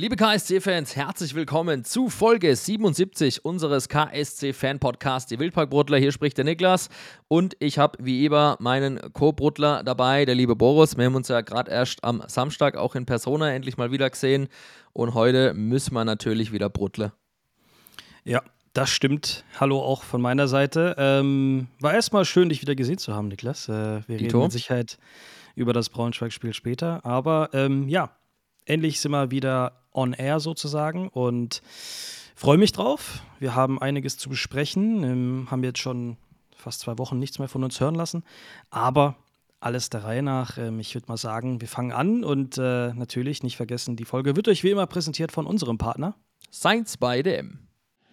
Liebe KSC-Fans, herzlich willkommen zu Folge 77 unseres KSC-Fan-Podcasts Die Wildparkbruttler. Hier spricht der Niklas und ich habe wie immer meinen Co-Bruttler dabei, der liebe Boris. Wir haben uns ja gerade erst am Samstag auch in Persona endlich mal wieder gesehen und heute müssen wir natürlich wieder bruttle. Ja, das stimmt. Hallo auch von meiner Seite. Ähm, war erstmal schön, dich wieder gesehen zu haben, Niklas. Äh, wir Dito. reden mit Sicherheit über das Braunschweig-Spiel später. Aber ähm, ja, endlich sind wir wieder on air sozusagen und freue mich drauf. Wir haben einiges zu besprechen, ähm, haben jetzt schon fast zwei Wochen nichts mehr von uns hören lassen, aber alles der Reihe nach. Ähm, ich würde mal sagen, wir fangen an und äh, natürlich nicht vergessen, die Folge wird euch wie immer präsentiert von unserem Partner Science by DM.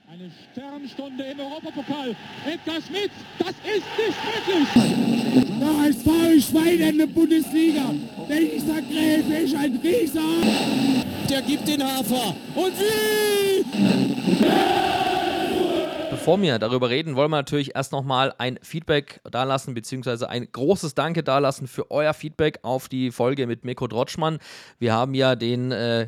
Eine Sternstunde im Europapokal. Edgar Schmidt, das ist nicht möglich. Da ist VfB Schwein in der Bundesliga. Dieser Gräfe ist ein Rieser. Der gibt den Hafer. Und wie? Bevor wir darüber reden, wollen wir natürlich erst nochmal ein Feedback dalassen, beziehungsweise ein großes Danke dalassen für euer Feedback auf die Folge mit Mirko Drotschmann. Wir haben ja den äh,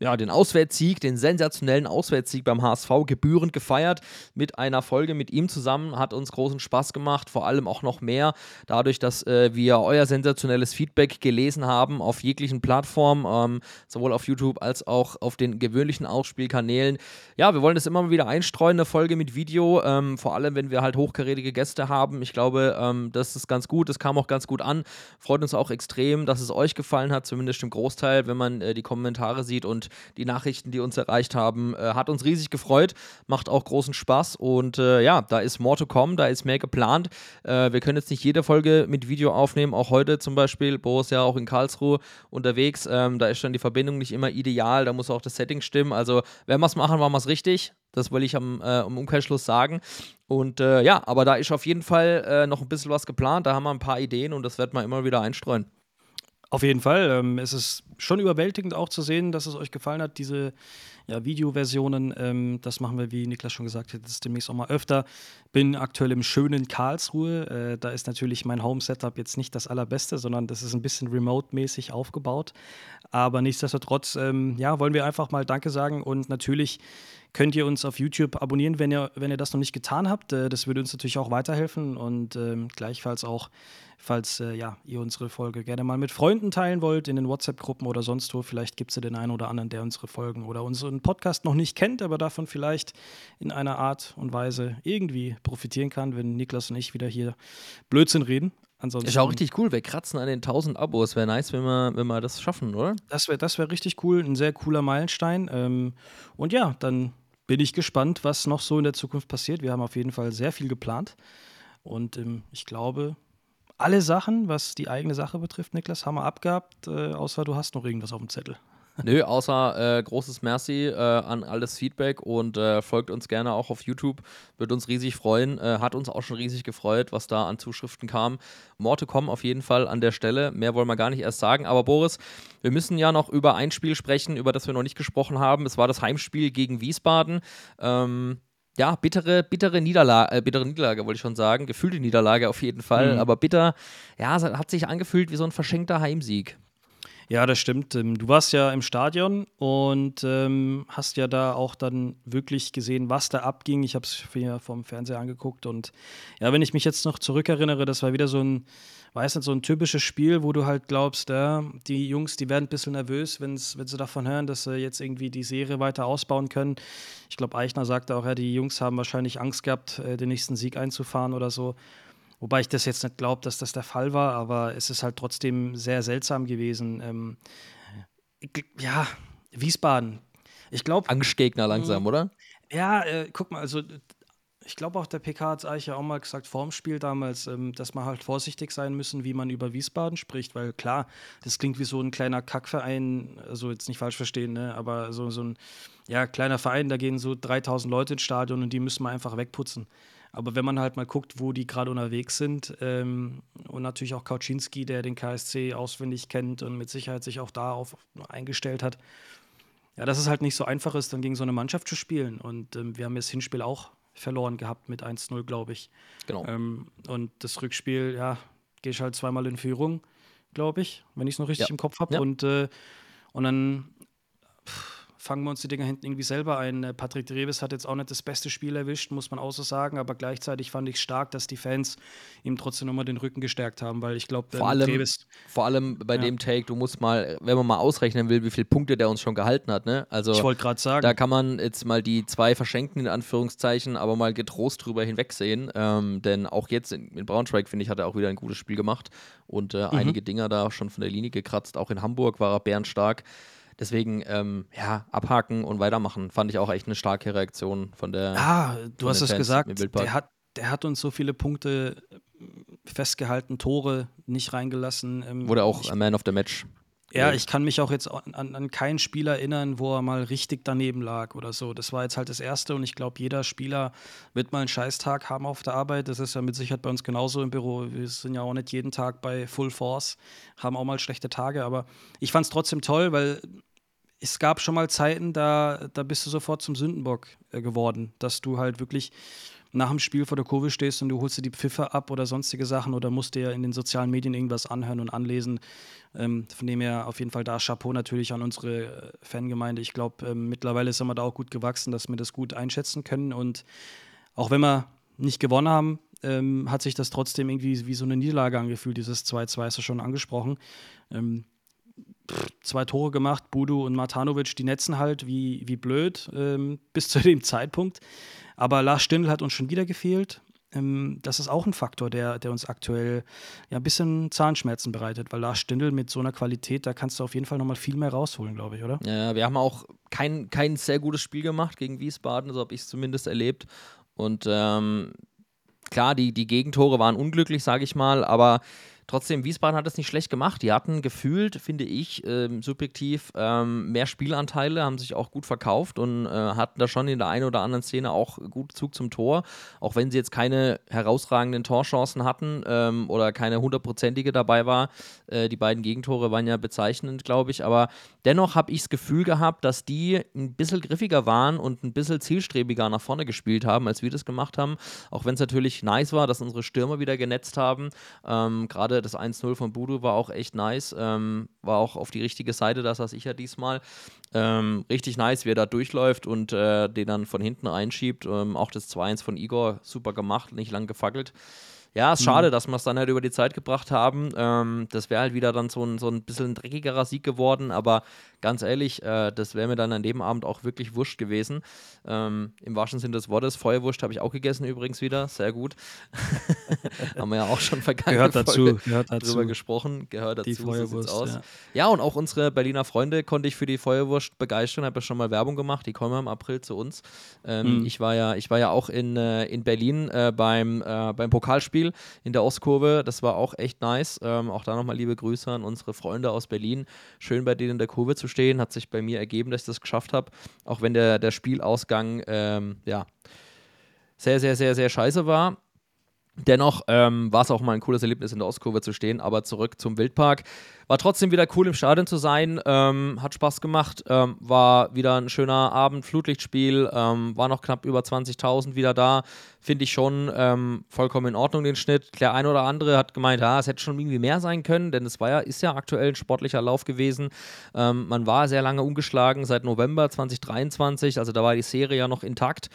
ja, den Auswärtssieg, den sensationellen Auswärtssieg beim HSV gebührend gefeiert mit einer Folge mit ihm zusammen. Hat uns großen Spaß gemacht, vor allem auch noch mehr dadurch, dass äh, wir euer sensationelles Feedback gelesen haben auf jeglichen Plattformen, ähm, sowohl auf YouTube als auch auf den gewöhnlichen Ausspielkanälen. Ja, wir wollen das immer mal wieder einstreuen, eine Folge mit Video, ähm, vor allem wenn wir halt hochkarätige Gäste haben. Ich glaube, ähm, das ist ganz gut, das kam auch ganz gut an. Freut uns auch extrem, dass es euch gefallen hat, zumindest im Großteil, wenn man äh, die Kommentare sieht und die Nachrichten, die uns erreicht haben. Äh, hat uns riesig gefreut, macht auch großen Spaß und äh, ja, da ist more to come, da ist mehr geplant. Äh, wir können jetzt nicht jede Folge mit Video aufnehmen, auch heute zum Beispiel. Bo ist ja auch in Karlsruhe unterwegs. Ähm, da ist dann die Verbindung nicht immer ideal, da muss auch das Setting stimmen. Also, wenn wir es machen, machen wir es richtig. Das will ich am, äh, am Umkehrschluss sagen. Und äh, ja, aber da ist auf jeden Fall äh, noch ein bisschen was geplant. Da haben wir ein paar Ideen und das wird man immer wieder einstreuen. Auf jeden Fall. Ähm, es ist schon überwältigend auch zu sehen, dass es euch gefallen hat, diese ja, Videoversionen. Ähm, das machen wir, wie Niklas schon gesagt hat, das demnächst auch mal öfter. Bin aktuell im schönen Karlsruhe. Äh, da ist natürlich mein Home-Setup jetzt nicht das allerbeste, sondern das ist ein bisschen remote-mäßig aufgebaut. Aber nichtsdestotrotz, ähm, ja, wollen wir einfach mal Danke sagen und natürlich könnt ihr uns auf YouTube abonnieren, wenn ihr, wenn ihr das noch nicht getan habt. Äh, das würde uns natürlich auch weiterhelfen und ähm, gleichfalls auch falls äh, ja, ihr unsere Folge gerne mal mit Freunden teilen wollt, in den WhatsApp-Gruppen oder sonst wo. Vielleicht gibt es ja den einen oder anderen, der unsere Folgen oder unseren Podcast noch nicht kennt, aber davon vielleicht in einer Art und Weise irgendwie profitieren kann, wenn Niklas und ich wieder hier Blödsinn reden. Ansonsten, ist auch richtig cool. Wir kratzen an den 1000 Abos. Wäre nice, wenn wir, wenn wir das schaffen, oder? Das wäre das wär richtig cool. Ein sehr cooler Meilenstein. Ähm, und ja, dann bin ich gespannt, was noch so in der Zukunft passiert. Wir haben auf jeden Fall sehr viel geplant. Und ähm, ich glaube, alle Sachen, was die eigene Sache betrifft, Niklas, haben wir abgehabt, äh, außer du hast noch irgendwas auf dem Zettel. Nö, außer äh, großes Merci äh, an alles Feedback und äh, folgt uns gerne auch auf YouTube. Wird uns riesig freuen. Äh, hat uns auch schon riesig gefreut, was da an Zuschriften kam. Morte kommen auf jeden Fall an der Stelle. Mehr wollen wir gar nicht erst sagen. Aber Boris, wir müssen ja noch über ein Spiel sprechen, über das wir noch nicht gesprochen haben. Es war das Heimspiel gegen Wiesbaden. Ähm, ja, bittere, bittere Niederlage, äh, bittere Niederlage wollte ich schon sagen, gefühlte Niederlage auf jeden Fall, mhm. aber bitter, ja, hat sich angefühlt wie so ein verschenkter Heimsieg. Ja, das stimmt. Ähm, du warst ja im Stadion und ähm, hast ja da auch dann wirklich gesehen, was da abging. Ich habe es mir vom Fernseher angeguckt und ja, wenn ich mich jetzt noch zurückerinnere, das war wieder so ein weiß nicht, so ein typisches Spiel, wo du halt glaubst, ja, die Jungs, die werden ein bisschen nervös, wenn's, wenn sie davon hören, dass sie jetzt irgendwie die Serie weiter ausbauen können. Ich glaube, Eichner sagte auch, ja, die Jungs haben wahrscheinlich Angst gehabt, äh, den nächsten Sieg einzufahren oder so. Wobei ich das jetzt nicht glaube, dass das der Fall war, aber es ist halt trotzdem sehr seltsam gewesen. Ähm, ja, Wiesbaden. Ich glaube. Angstgegner langsam, oder? Ja, äh, guck mal, also ich glaube auch der PK hat es eigentlich ja auch mal gesagt vorm Spiel damals, ähm, dass man halt vorsichtig sein müssen, wie man über Wiesbaden spricht, weil klar, das klingt wie so ein kleiner Kackverein, also jetzt nicht falsch verstehen, ne, aber so, so ein ja, kleiner Verein, da gehen so 3000 Leute ins Stadion und die müssen wir einfach wegputzen. Aber wenn man halt mal guckt, wo die gerade unterwegs sind ähm, und natürlich auch Kauczynski, der den KSC auswendig kennt und mit Sicherheit sich auch darauf eingestellt hat, ja, dass es halt nicht so einfach ist, dann gegen so eine Mannschaft zu spielen. Und ähm, wir haben das Hinspiel auch verloren gehabt mit 1-0, glaube ich. Genau. Ähm, und das Rückspiel, ja, gehe ich halt zweimal in Führung, glaube ich, wenn ich es noch richtig ja. im Kopf habe. Ja. Und, äh, und dann fangen wir uns die Dinger hinten irgendwie selber ein. Äh, Patrick Dreves hat jetzt auch nicht das beste Spiel erwischt, muss man auch so sagen, aber gleichzeitig fand ich stark, dass die Fans ihm trotzdem nochmal den Rücken gestärkt haben, weil ich glaube, vor, allem, vor allem bei ja. dem Take, du musst mal, wenn man mal ausrechnen will, wie viele Punkte der uns schon gehalten hat, ne? Also, ich wollte gerade sagen. Da kann man jetzt mal die zwei verschenkten, in Anführungszeichen, aber mal getrost drüber hinwegsehen, ähm, denn auch jetzt in, in Braunschweig, finde ich, hat er auch wieder ein gutes Spiel gemacht und äh, mhm. einige Dinger da schon von der Linie gekratzt. Auch in Hamburg war er bärenstark. Deswegen, ähm, ja, abhaken und weitermachen, fand ich auch echt eine starke Reaktion von der. Ah, du hast es gesagt, der hat, der hat uns so viele Punkte äh, festgehalten, Tore nicht reingelassen. Ähm, Wurde auch ich, Man of the Match ja, ich kann mich auch jetzt an, an keinen Spieler erinnern, wo er mal richtig daneben lag oder so. Das war jetzt halt das Erste und ich glaube, jeder Spieler wird mal einen Scheißtag haben auf der Arbeit. Das ist ja mit Sicherheit bei uns genauso im Büro. Wir sind ja auch nicht jeden Tag bei Full Force, haben auch mal schlechte Tage, aber ich fand es trotzdem toll, weil es gab schon mal Zeiten, da, da bist du sofort zum Sündenbock äh, geworden, dass du halt wirklich nach dem Spiel vor der Kurve stehst und du holst dir die Pfiffe ab oder sonstige Sachen oder musst dir in den sozialen Medien irgendwas anhören und anlesen. Ähm, von dem her auf jeden Fall da Chapeau natürlich an unsere äh, Fangemeinde. Ich glaube, ähm, mittlerweile sind wir da auch gut gewachsen, dass wir das gut einschätzen können. Und auch wenn wir nicht gewonnen haben, ähm, hat sich das trotzdem irgendwie wie so eine Niederlage angefühlt. Dieses 2-2 hast du schon angesprochen. Zwei Tore gemacht, Budu und Matanovic, die netzen halt wie, wie blöd ähm, bis zu dem Zeitpunkt. Aber Lars Stindl hat uns schon wieder gefehlt. Ähm, das ist auch ein Faktor, der, der uns aktuell ja, ein bisschen Zahnschmerzen bereitet, weil Lars Stindl mit so einer Qualität, da kannst du auf jeden Fall nochmal viel mehr rausholen, glaube ich, oder? Ja, wir haben auch kein, kein sehr gutes Spiel gemacht gegen Wiesbaden, so habe ich es zumindest erlebt. Und ähm, klar, die, die Gegentore waren unglücklich, sage ich mal, aber Trotzdem, Wiesbaden hat es nicht schlecht gemacht. Die hatten gefühlt, finde ich, ähm, subjektiv ähm, mehr Spielanteile, haben sich auch gut verkauft und äh, hatten da schon in der einen oder anderen Szene auch gut Zug zum Tor. Auch wenn sie jetzt keine herausragenden Torchancen hatten ähm, oder keine hundertprozentige dabei war. Äh, die beiden Gegentore waren ja bezeichnend, glaube ich. Aber dennoch habe ich das Gefühl gehabt, dass die ein bisschen griffiger waren und ein bisschen zielstrebiger nach vorne gespielt haben, als wir das gemacht haben. Auch wenn es natürlich nice war, dass unsere Stürmer wieder genetzt haben. Ähm, Das 1-0 von Budu war auch echt nice. Ähm, war auch auf die richtige Seite, das saß ich ja diesmal. Ähm, richtig nice, wie er da durchläuft und äh, den dann von hinten einschiebt. Ähm, auch das 2-1 von Igor, super gemacht, nicht lang gefackelt. Ja, ist mhm. schade, dass wir es dann halt über die Zeit gebracht haben. Ähm, das wäre halt wieder dann so ein, so ein bisschen dreckigerer Sieg geworden, aber ganz ehrlich, äh, das wäre mir dann an dem Abend auch wirklich wurscht gewesen. Ähm, Im wahrsten Sinne des Wortes. Feuerwurst habe ich auch gegessen übrigens wieder. Sehr gut. Haben wir ja auch schon vergangen. Gehört dazu. Gehört dazu. drüber gesprochen. Gehört dazu. Die Feuerwurst, so aus. Ja. ja. und auch unsere Berliner Freunde konnte ich für die Feuerwurst begeistern. Habe ja schon mal Werbung gemacht. Die kommen im April zu uns. Ähm, mhm. ich, war ja, ich war ja auch in, äh, in Berlin äh, beim, äh, beim Pokalspiel in der Ostkurve. Das war auch echt nice. Ähm, auch da nochmal liebe Grüße an unsere Freunde aus Berlin. Schön bei denen in der Kurve zu stehen. Hat sich bei mir ergeben, dass ich das geschafft habe. Auch wenn der, der Spielausgang ähm, ja, sehr, sehr, sehr, sehr scheiße war. Dennoch ähm, war es auch mal ein cooles Erlebnis, in der Ostkurve zu stehen. Aber zurück zum Wildpark. War trotzdem wieder cool im Stadion zu sein. Ähm, hat Spaß gemacht. Ähm, war wieder ein schöner Abend, Flutlichtspiel. Ähm, war noch knapp über 20.000 wieder da. Finde ich schon ähm, vollkommen in Ordnung, den Schnitt. Der ein oder andere hat gemeint, ja, es hätte schon irgendwie mehr sein können, denn es war ja, ist ja aktuell ein sportlicher Lauf gewesen. Ähm, man war sehr lange ungeschlagen, seit November 2023. Also da war die Serie ja noch intakt.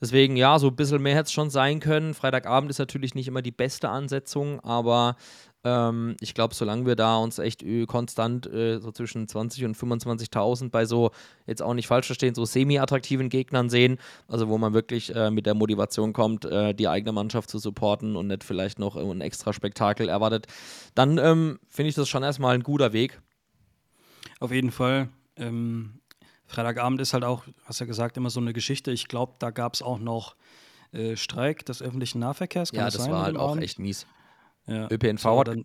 Deswegen, ja, so ein bisschen mehr hätte es schon sein können. Freitagabend ist natürlich nicht immer die beste Ansetzung, aber ähm, ich glaube, solange wir da uns echt äh, konstant äh, so zwischen 20 und 25.000 bei so, jetzt auch nicht falsch verstehen, so semi-attraktiven Gegnern sehen, also wo man wirklich äh, mit der Motivation kommt, äh, die eigene Mannschaft zu supporten und nicht vielleicht noch ein extra Spektakel erwartet, dann ähm, finde ich das schon erstmal ein guter Weg. Auf jeden Fall. Ähm, Freitagabend ist halt auch, hast ja gesagt, immer so eine Geschichte. Ich glaube, da gab es auch noch äh, Streik des öffentlichen Nahverkehrs. Kann ja, das sein, war halt auch Abend? echt mies. Ja. ÖPNV so, hat, dann,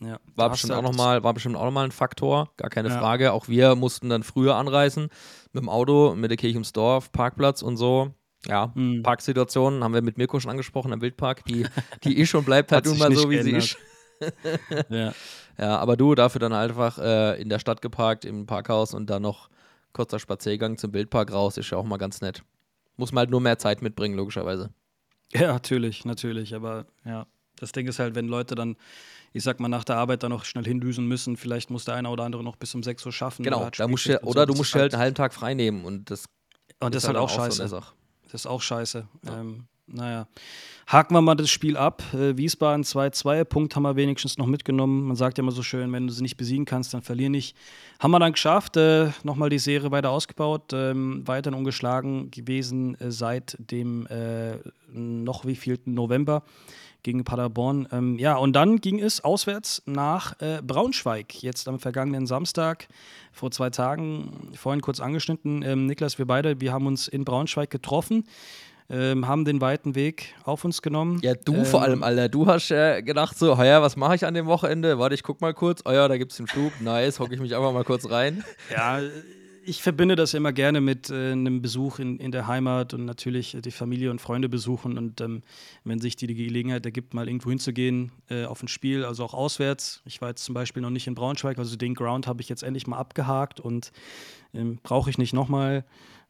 ja, war, bestimmt auch noch mal, war bestimmt auch nochmal ein Faktor, gar keine ja. Frage. Auch wir mussten dann früher anreisen mit dem Auto, mit der Kirche ums Dorf, Parkplatz und so. Ja, mhm. Parksituationen haben wir mit Mirko schon angesprochen am Wildpark. Die, die ist und bleibt halt nun mal so, wie geändert. sie ist. ja. ja, aber du dafür dann einfach äh, in der Stadt geparkt, im Parkhaus und dann noch kurzer Spaziergang zum Wildpark raus ist ja auch mal ganz nett. Muss man halt nur mehr Zeit mitbringen, logischerweise. Ja, natürlich, natürlich. Aber ja, Das Ding ist halt, wenn Leute dann, ich sag mal, nach der Arbeit dann noch schnell hindüsen müssen, vielleicht muss der eine oder andere noch bis um 6 Uhr schaffen. Genau, oder, da musst du, oder so. du musst halt einen halben Tag frei nehmen und das Und das ist halt auch so eine scheiße. Sache. Das ist auch scheiße. Ähm, naja. Haken wir mal das Spiel ab. Äh, Wiesbaden 2-2, Punkt haben wir wenigstens noch mitgenommen. Man sagt ja immer so schön, wenn du sie nicht besiegen kannst, dann verlier nicht. Haben wir dann geschafft, äh, nochmal die Serie weiter ausgebaut, ähm, weiterhin ungeschlagen gewesen äh, seit dem äh, noch wievielten November gegen Paderborn. Ähm, ja, und dann ging es auswärts nach äh, Braunschweig, jetzt am vergangenen Samstag, vor zwei Tagen, vorhin kurz angeschnitten. Ähm, Niklas, wir beide, wir haben uns in Braunschweig getroffen, ähm, haben den weiten Weg auf uns genommen. Ja, du Ähm, vor allem, Alter. Du hast äh, gedacht so, ja, was mache ich an dem Wochenende? Warte, ich guck mal kurz. Oh ja, da gibt's den Flug. Nice, hocke ich mich einfach mal kurz rein. Ja, ich verbinde das immer gerne mit äh, einem Besuch in, in der Heimat und natürlich die Familie und Freunde besuchen. Und ähm, wenn sich die, die Gelegenheit ergibt, mal irgendwo hinzugehen äh, auf ein Spiel, also auch auswärts. Ich war jetzt zum Beispiel noch nicht in Braunschweig, also den Ground habe ich jetzt endlich mal abgehakt und ähm, brauche ich nicht nochmal.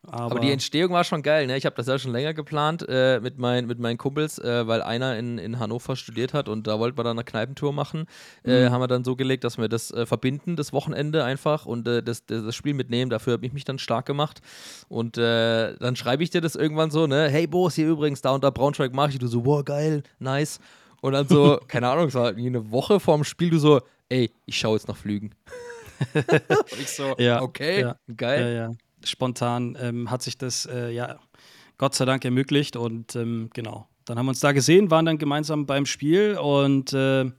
Aber, Aber die Entstehung war schon geil, ne? Ich habe das ja schon länger geplant äh, mit, mein, mit meinen Kumpels, äh, weil einer in, in Hannover studiert hat und da wollten wir dann eine Kneipentour machen. Äh, Mhm. haben wir dann so gelegt, dass wir das äh, verbinden, das Wochenende einfach und äh, das, das, Spiel mitnehmen. Dafür habe ich mich dann stark gemacht. Und äh, dann schreibe ich dir das irgendwann so, ne? Hey Boss, hier übrigens, da unter Braunschweig mache ich. Du so, wow, geil, nice. Und dann so, keine Ahnung, es war irgendwie eine Woche vorm Spiel, du so, ey, ich schaue jetzt nach Flügen. und ich so, Ja, okay, ja, geil. Ja. Spontan ähm, hat sich das äh, ja Gott sei Dank ermöglicht und ähm, genau. Dann haben wir uns da gesehen, waren dann gemeinsam beim Spiel und äh,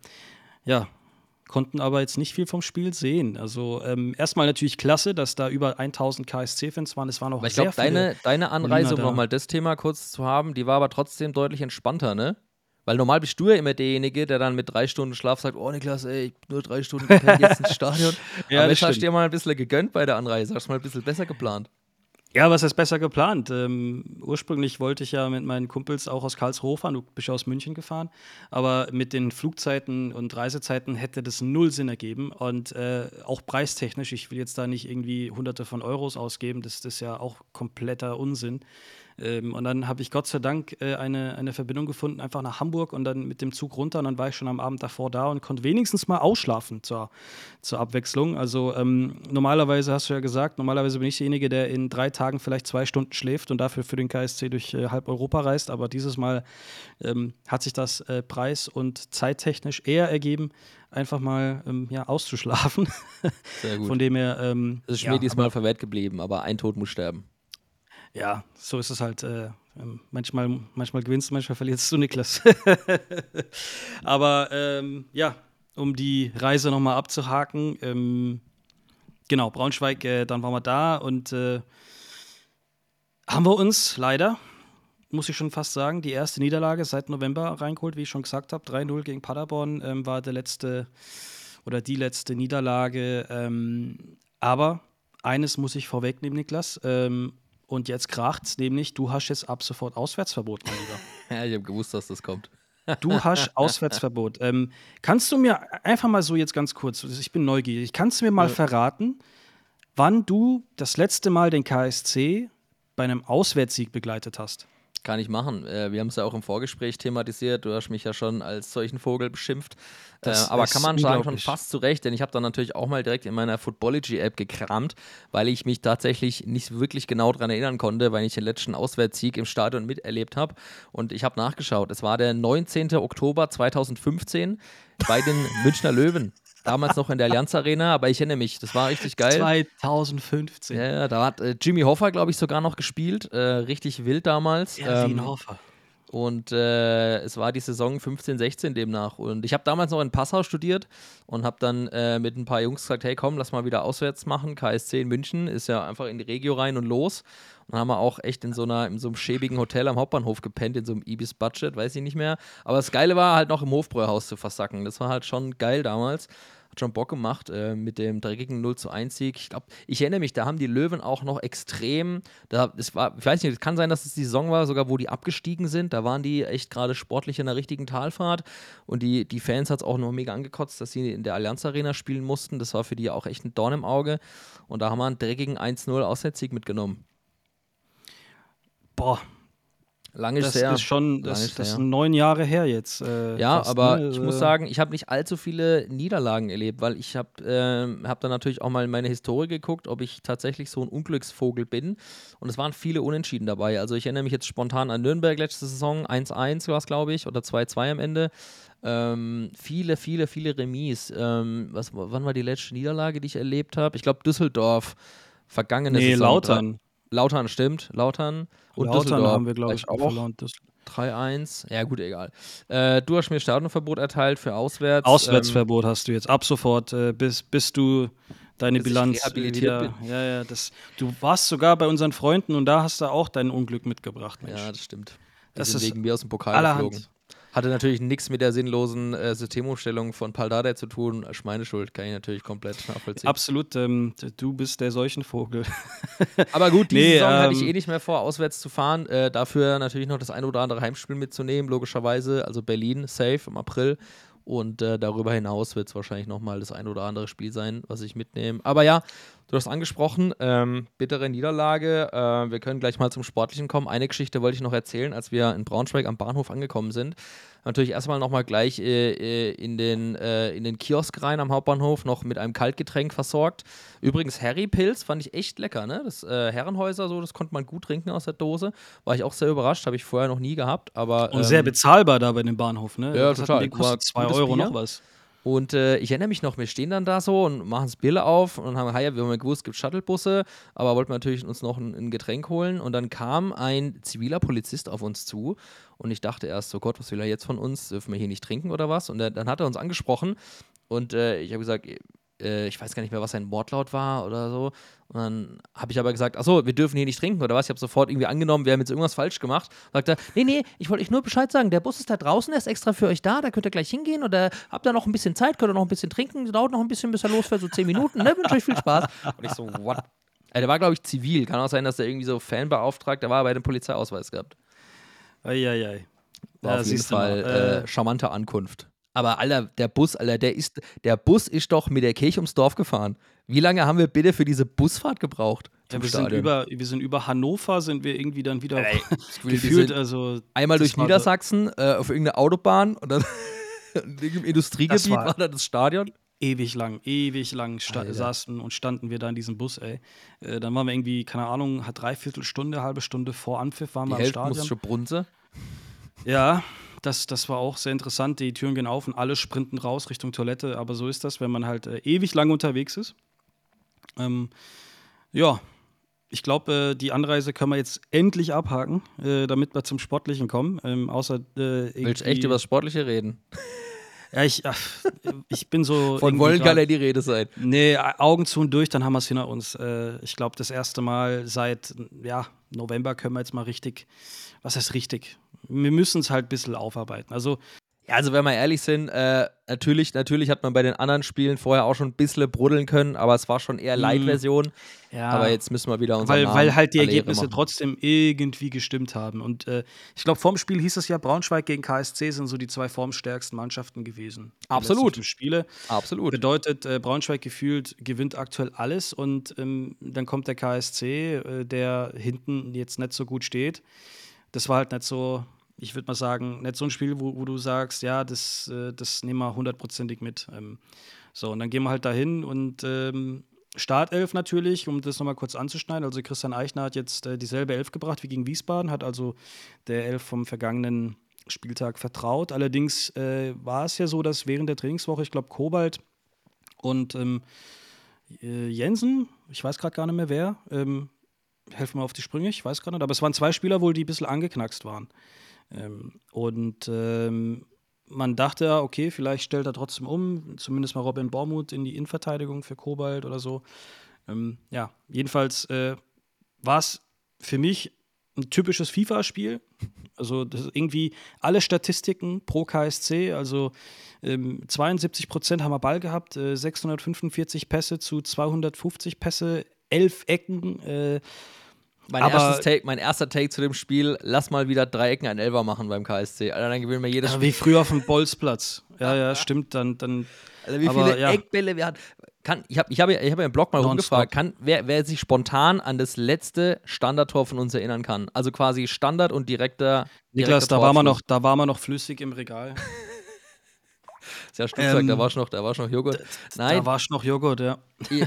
ja, konnten aber jetzt nicht viel vom Spiel sehen. Also ähm, erstmal natürlich klasse, dass da über 1000 KSC-Fans waren. Es waren auch Aber ich glaube, deine, deine Anreise, um nochmal das Thema kurz zu haben, die war aber trotzdem deutlich entspannter, ne? Weil normal bist du ja immer derjenige, der dann mit drei Stunden Schlaf sagt, oh Niklas, ey, ich bin nur drei Stunden gepennt, jetzt ins Stadion. Ja, aber das jetzt hast du dir mal ein bisschen gegönnt bei der Anreise, hast mal ein bisschen besser geplant. Ja, was ist besser geplant? Ähm, ursprünglich wollte ich ja mit meinen Kumpels auch aus Karlsruhe fahren. Du bist ja aus München gefahren. Aber mit den Flugzeiten und Reisezeiten hätte das null Sinn ergeben. Und äh, auch preistechnisch, ich will jetzt da nicht irgendwie hunderte von Euros ausgeben. Das, das ist ja auch kompletter Unsinn. Ähm, und dann habe ich Gott sei Dank äh, eine, eine Verbindung gefunden, einfach nach Hamburg und dann mit dem Zug runter. Und dann war ich schon am Abend davor da und konnte wenigstens mal ausschlafen zur, zur Abwechslung. Also ähm, normalerweise hast du ja gesagt, normalerweise bin ich derjenige, der in drei Tagen vielleicht zwei Stunden schläft und dafür für den KSC durch äh, halb Europa reist. Aber dieses Mal ähm, hat sich das äh, preis- und zeittechnisch eher ergeben, einfach mal ähm, ja, auszuschlafen. Sehr gut. Von dem her. Ähm, das ist ja, mir diesmal verwehrt geblieben, aber ein Tod muss sterben. Ja, so ist es halt. Äh, ähm, manchmal, manchmal gewinnst du, manchmal verlierst du, Niklas. Aber ähm, ja, um die Reise nochmal abzuhaken, ähm, genau, Braunschweig, äh, dann waren wir da und äh, haben wir uns leider, muss ich schon fast sagen, die erste Niederlage seit November reingeholt, wie ich schon gesagt habe. 3-0 gegen Paderborn ähm, war der letzte oder die letzte Niederlage. Ähm, aber eines muss ich vorwegnehmen, Niklas. Ähm, und jetzt kracht's, nämlich du hast jetzt ab sofort Auswärtsverbot, mein Lieber. Ja, ich habe gewusst, dass das kommt. Du hast Auswärtsverbot. Ähm, kannst du mir einfach mal so jetzt ganz kurz, ich bin neugierig, kannst du mir mal verraten, wann du das letzte Mal den KSC bei einem Auswärtssieg begleitet hast? Kann ich machen. Äh, wir haben es ja auch im Vorgespräch thematisiert. Du hast mich ja schon als solchen Vogel beschimpft. Äh, aber kann man sagen, schon fast zu Recht, denn ich habe dann natürlich auch mal direkt in meiner Footballogy-App gekramt, weil ich mich tatsächlich nicht wirklich genau daran erinnern konnte, weil ich den letzten Auswärtssieg im Stadion miterlebt habe. Und ich habe nachgeschaut. Es war der 19. Oktober 2015 bei den Münchner Löwen. Damals noch in der Allianz Arena, aber ich erinnere mich, das war richtig geil. 2015. Ja, da hat äh, Jimmy Hoffa, glaube ich, sogar noch gespielt. Äh, richtig wild damals. Ja, wie Ähm, Hofer. Und äh, es war die Saison 15, 16 demnach. Und ich habe damals noch in Passau studiert und habe dann äh, mit ein paar Jungs gesagt, hey komm, lass mal wieder auswärts machen. KSC in München ist ja einfach in die Regio rein und los. Und haben wir auch echt in so, einer, in so einem schäbigen Hotel am Hauptbahnhof gepennt, in so einem Ibis-Budget, weiß ich nicht mehr. Aber das Geile war halt noch im Hofbräuhaus zu versacken. Das war halt schon geil damals. Hat schon Bock gemacht äh, mit dem dreckigen 0 zu 1 Sieg. Ich glaube, ich erinnere mich, da haben die Löwen auch noch extrem, da, es war, ich weiß nicht, es kann sein, dass es die Saison war, sogar wo die abgestiegen sind. Da waren die echt gerade sportlich in der richtigen Talfahrt und die, die Fans hat es auch noch mega angekotzt, dass sie in der Allianz Arena spielen mussten. Das war für die auch echt ein Dorn im Auge. Und da haben wir einen dreckigen 1-0 Auswärtssieg mitgenommen. Boah, Lange ist das her. ist schon, das, ist das sind neun Jahre her jetzt. Äh, Ja, fast, aber ne? ich Äh, muss sagen, ich habe nicht allzu viele Niederlagen erlebt, weil ich habe ähm, hab dann natürlich auch mal in meine Historie geguckt, ob ich tatsächlich so ein Unglücksvogel bin. Und es waren viele Unentschieden dabei. Also ich erinnere mich jetzt spontan an Nürnberg letzte Saison, 1-1 war es, glaube ich, oder 2-2 am Ende. Ähm, viele, viele, viele Remis. Ähm, was, wann war die letzte Niederlage, die ich erlebt habe? Ich glaube Düsseldorf. Vergangene nee, Saison. Lautern. Lautern, stimmt. Lautern. Und Lautern Düsseldorf. haben wir, glaube ich, auch. verloren. Das 3-1. Ja, gut, egal. Äh, du hast mir Stadionverbot erteilt für auswärts. Ähm, Auswärtsverbot hast du jetzt ab sofort, äh, bis, bis du deine Bilanz äh, rehabilitiert wieder. Ja, ja, das, du warst sogar bei unseren Freunden und da hast du auch dein Unglück mitgebracht, ähm, Mensch. ja, das stimmt. Die Das ist wegen mir aus dem Pokal allerhand. geflogen. Hatte natürlich nichts mit der sinnlosen äh, Systemumstellung von Paldada zu tun. Ist meine Schuld, kann ich natürlich komplett nachvollziehen. Absolut, ähm, du bist der Seuchenvogel. Aber gut, diese Nee, Saison hatte ich ähm, eh nicht mehr vor, auswärts zu fahren. Äh, dafür natürlich noch das ein oder andere Heimspiel mitzunehmen, logischerweise. Also Berlin safe im April. Und äh, darüber hinaus wird es wahrscheinlich nochmal das ein oder andere Spiel sein, was ich mitnehme. Aber ja, du hast angesprochen, ähm, bittere Niederlage. Äh, wir können gleich mal zum Sportlichen kommen. Eine Geschichte wollte ich noch erzählen, als wir in Braunschweig am Bahnhof angekommen sind. Natürlich erstmal nochmal gleich äh, äh, in, den, äh, in den Kiosk rein am Hauptbahnhof, noch mit einem Kaltgetränk versorgt. Übrigens, Harry Pilz fand ich echt lecker, ne? Das äh, Herrenhäuser, so, das konnte man gut trinken aus der Dose. War ich auch sehr überrascht, habe ich vorher noch nie gehabt. Aber, Und sehr ähm, bezahlbar da bei dem Bahnhof, ne? Ja, hat total. Die kostet War 2 gutes Euro Bier. noch was. Und äh, ich erinnere mich noch, wir stehen dann da so und machen das Bier auf und haben, hey, wir haben ja gewusst, es gibt Shuttlebusse, aber wollten natürlich uns noch ein, ein Getränk holen. Und dann kam ein ziviler Polizist auf uns zu und ich dachte erst, so Gott, was will er jetzt von uns? Dürfen wir hier nicht trinken oder was? Und er, dann hat er uns angesprochen und äh, ich habe gesagt, äh, ich weiß gar nicht mehr, was sein Wortlaut war oder so. Und dann habe ich aber gesagt, achso, wir dürfen hier nicht trinken oder was. Ich habe sofort irgendwie angenommen, wir haben jetzt irgendwas falsch gemacht. Sagt er, nee, nee, ich wollte euch nur Bescheid sagen, der Bus ist da draußen, der ist extra für euch da, da könnt ihr gleich hingehen oder habt ihr noch ein bisschen Zeit, könnt ihr noch ein bisschen trinken, dauert noch ein bisschen, bis er losfährt, so zehn Minuten, ne? Wünsche euch viel Spaß. Und ich so, what? Äh, der war, glaube ich, zivil. Kann auch sein, dass der irgendwie so Fanbeauftragter war, aber er einen Polizeiausweis gehabt. Eieiei. War Ja, auf jeden Fall mal, äh, charmante Ankunft. Aber Alter, der Bus, Alter, der ist, der Bus ist doch mit der Kirche ums Dorf gefahren. Wie lange haben wir bitte für diese Busfahrt gebraucht? Ja, wir, sind über, wir sind über Hannover, sind wir irgendwie dann wieder Ey, gefühlt, also einmal durch Niedersachsen äh, auf irgendeine Autobahn und dann in irgendeinem Industriegebiet war, war- da das Stadion. ewig lang, ewig lang saßen und standen wir da in diesem Bus, ey. Äh, dann waren wir irgendwie, keine Ahnung, hat dreiviertel Stunde, halbe Stunde vor Anpfiff waren Die wir am Hälfte muss Stadion. schon Brunze. Ja, das, das war auch sehr interessant. Die Türen gehen auf und alle sprinten raus Richtung Toilette. Aber so ist das, wenn man halt äh, ewig lang unterwegs ist. Ähm, ja, ich glaube, äh, die Anreise können wir jetzt endlich abhaken, äh, damit wir zum Sportlichen kommen. Ähm, außer äh, Willst du echt über das Sportliche reden? Ja, ich, ach, ich bin so. Von wollen grad- kann ja die Rede sein. Nee, Augen zu und durch, dann haben wir es hinter uns. Äh, ich glaube, das erste Mal seit ja, November können wir jetzt mal richtig, was heißt richtig? Wir müssen es halt ein bisschen aufarbeiten. Also, Ja, also wenn wir ehrlich sind, äh, natürlich, natürlich hat man bei den anderen Spielen vorher auch schon ein bisschen bruddeln können, aber es war schon eher Light-Version. ja. Aber jetzt müssen wir wieder unseren weil, Namen weil halt die Ergebnisse machen. trotzdem irgendwie gestimmt haben. Und äh, ich glaube, vorm Spiel hieß es ja, Braunschweig gegen KSC sind so die zwei formstärksten Mannschaften gewesen. Absolut. Spiele. Absolut. Bedeutet, äh, Braunschweig gefühlt gewinnt aktuell alles und ähm, dann kommt der KSC, äh, der hinten jetzt nicht so gut steht. Das war halt nicht so, ich würde mal sagen, nicht so ein Spiel, wo, wo du sagst, ja, das, äh, das nehmen wir hundertprozentig mit. Ähm, so, und dann gehen wir halt dahin und ähm, Startelf natürlich, um das nochmal kurz anzuschneiden. Also Christian Eichner hat jetzt äh, dieselbe Elf gebracht wie gegen Wiesbaden, hat also der Elf vom vergangenen Spieltag vertraut. Allerdings äh, war es ja so, dass während der Trainingswoche, ich glaube, Kobalt und ähm, äh, Jensen, ich weiß gerade gar nicht mehr wer, ähm, helfen mir auf die Sprünge, ich weiß gerade nicht, aber es waren zwei Spieler wohl, die ein bisschen angeknackst waren. Ähm, und ähm, man dachte ja, okay, vielleicht stellt er trotzdem um, zumindest mal Robin Bormuth in die Innenverteidigung für Kobalt oder so. Ähm, ja, jedenfalls äh, war es für mich ein typisches FIFA-Spiel. Also irgendwie alle Statistiken pro KSC, also ähm, 72 Prozent haben wir Ball gehabt, äh, 645 Pässe zu 250 Pässe, elf Ecken. Äh, Mein, Aber- erstes Take, mein erster Take zu dem Spiel, lass mal wieder drei Ecken ein Elfer machen beim KSC. Alter, dann gewinnen wir jedes ja, Spiel. wie früher auf dem Bolzplatz. Ja, ja, stimmt. Dann, dann Alter, wie aber viele ja. Eckbälle wir hatten. Kann, ich habe ich hab, ja- ich hab im Blog mal rumgefragt, kann, wer, wer sich spontan an das letzte Standardtor von uns erinnern kann. Also quasi Standard und direkter. Niklas, direkter da war, man noch, da war man noch flüssig im Regal. Ist ja Stuttgart, Ähm, da war schon noch, da war schon noch Joghurt. Nein, Da war noch Joghurt, ja.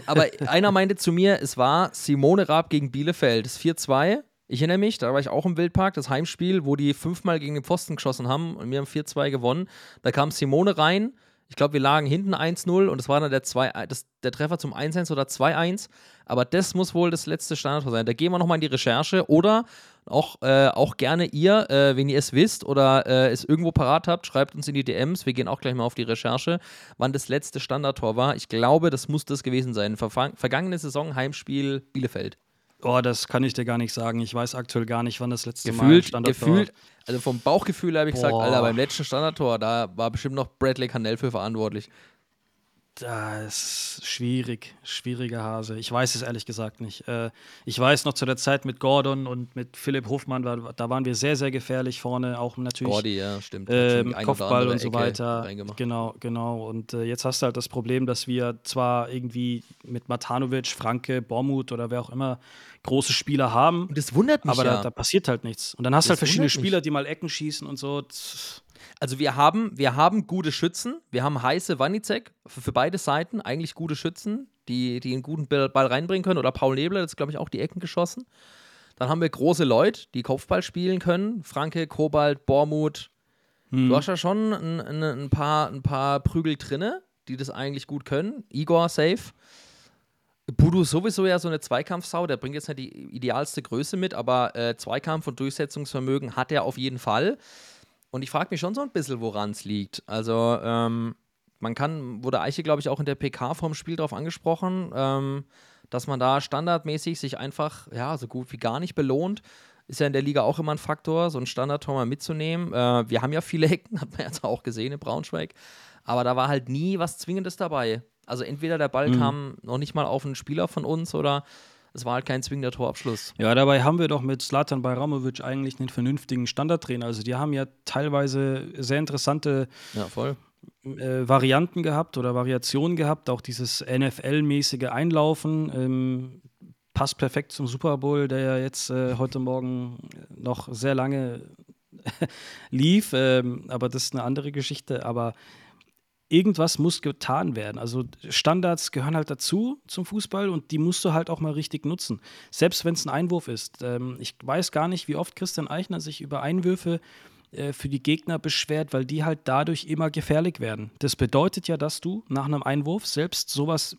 Aber einer meinte zu mir, es war Simone Raab gegen Bielefeld. Das 4-2. Ich erinnere mich, da war ich auch im Wildpark, das Heimspiel, wo die fünfmal gegen den Pfosten geschossen haben und wir haben 4-2 gewonnen. Da kam Simone rein. Ich glaube, wir lagen hinten 1-0 und das war dann der, 2, das, der Treffer zum 1-1 oder 2-1. Aber das muss wohl das letzte Standardtor sein. Da gehen wir nochmal in die Recherche oder auch, äh, auch gerne ihr, äh, wenn ihr es wisst oder äh, es irgendwo parat habt, schreibt uns in die DMs. Wir gehen auch gleich mal auf die Recherche, wann das letzte Standardtor war. Ich glaube, das muss das gewesen sein. Verfa vergangene Saison Heimspiel Bielefeld. Oh, das kann ich dir gar nicht sagen. Ich weiß aktuell gar nicht, wann das letzte Mal Gefühlt, Standardtor gefühlt, also vom Bauchgefühl habe ich gesagt, Boah. Alter, beim letzten Standardtor, da war bestimmt noch Bradley Cannell für verantwortlich. Das ist schwierig, schwieriger Hase. Ich weiß es ehrlich gesagt nicht. Äh, ich weiß noch zu der Zeit mit Gordon und mit Philipp Hofmann, da waren wir sehr, sehr gefährlich vorne, auch natürlich Gordy, ja, stimmt. Ähm, Kopfball und so weiter. Genau, genau. Und äh, jetzt hast du halt das Problem, dass wir zwar irgendwie mit Matanovic, Franke, Bormuth oder wer auch immer große Spieler haben, Und das wundert mich aber ja. da, da passiert halt nichts. Und dann hast du Das halt verschiedene wundert mich. Spieler, die mal Ecken schießen und so. Tss. Also wir haben, wir haben gute Schützen, wir haben heiße Wanizek für, für beide Seiten, eigentlich gute Schützen, die, die einen guten Ball reinbringen können. Oder Paul Nebler, das glaube ich, auch die Ecken geschossen. Dann haben wir große Leute, die Kopfball spielen können. Franke, Kobalt, Bormuth. Hm. Du hast ja schon ein, ein, ein, paar, ein paar Prügel drinne, die das eigentlich gut können. Igor, safe. Budu ist sowieso ja so eine Zweikampfsau, der bringt jetzt nicht die idealste Größe mit, aber äh, Zweikampf und Durchsetzungsvermögen hat er auf jeden Fall. Und ich frage mich schon so ein bisschen, woran es liegt. Also, ähm, man kann, wurde Eiche, glaube ich, auch in der PK vom Spiel drauf angesprochen, ähm, dass man da standardmäßig sich einfach, ja, so gut wie gar nicht belohnt. Ist ja in der Liga auch immer ein Faktor, so ein Standardtor mal mitzunehmen. Äh, wir haben ja viele Hecken, hat man jetzt auch gesehen in Braunschweig. Aber da war halt nie was Zwingendes dabei. Also entweder der Ball kam noch nicht mal auf einen Spieler von uns oder es war halt kein zwingender Torabschluss. Ja, dabei haben wir doch mit Slatan Bajramovic eigentlich einen vernünftigen Standardtrainer. Also die haben ja teilweise sehr interessante Ja, äh, Varianten gehabt oder Variationen gehabt. Auch dieses NFL-mäßige Einlaufen ähm, passt perfekt zum Super Bowl, der ja jetzt äh, heute Morgen noch sehr lange lief. Ähm, aber das ist eine andere Geschichte. Aber irgendwas muss getan werden. Also Standards gehören halt dazu zum Fußball und die musst du halt auch mal richtig nutzen. Selbst wenn es ein Einwurf ist. Ähm, ich weiß gar nicht, wie oft Christian Eichner sich über Einwürfe äh, für die Gegner beschwert, weil die halt dadurch immer gefährlich werden. Das bedeutet ja, dass du nach einem Einwurf selbst sowas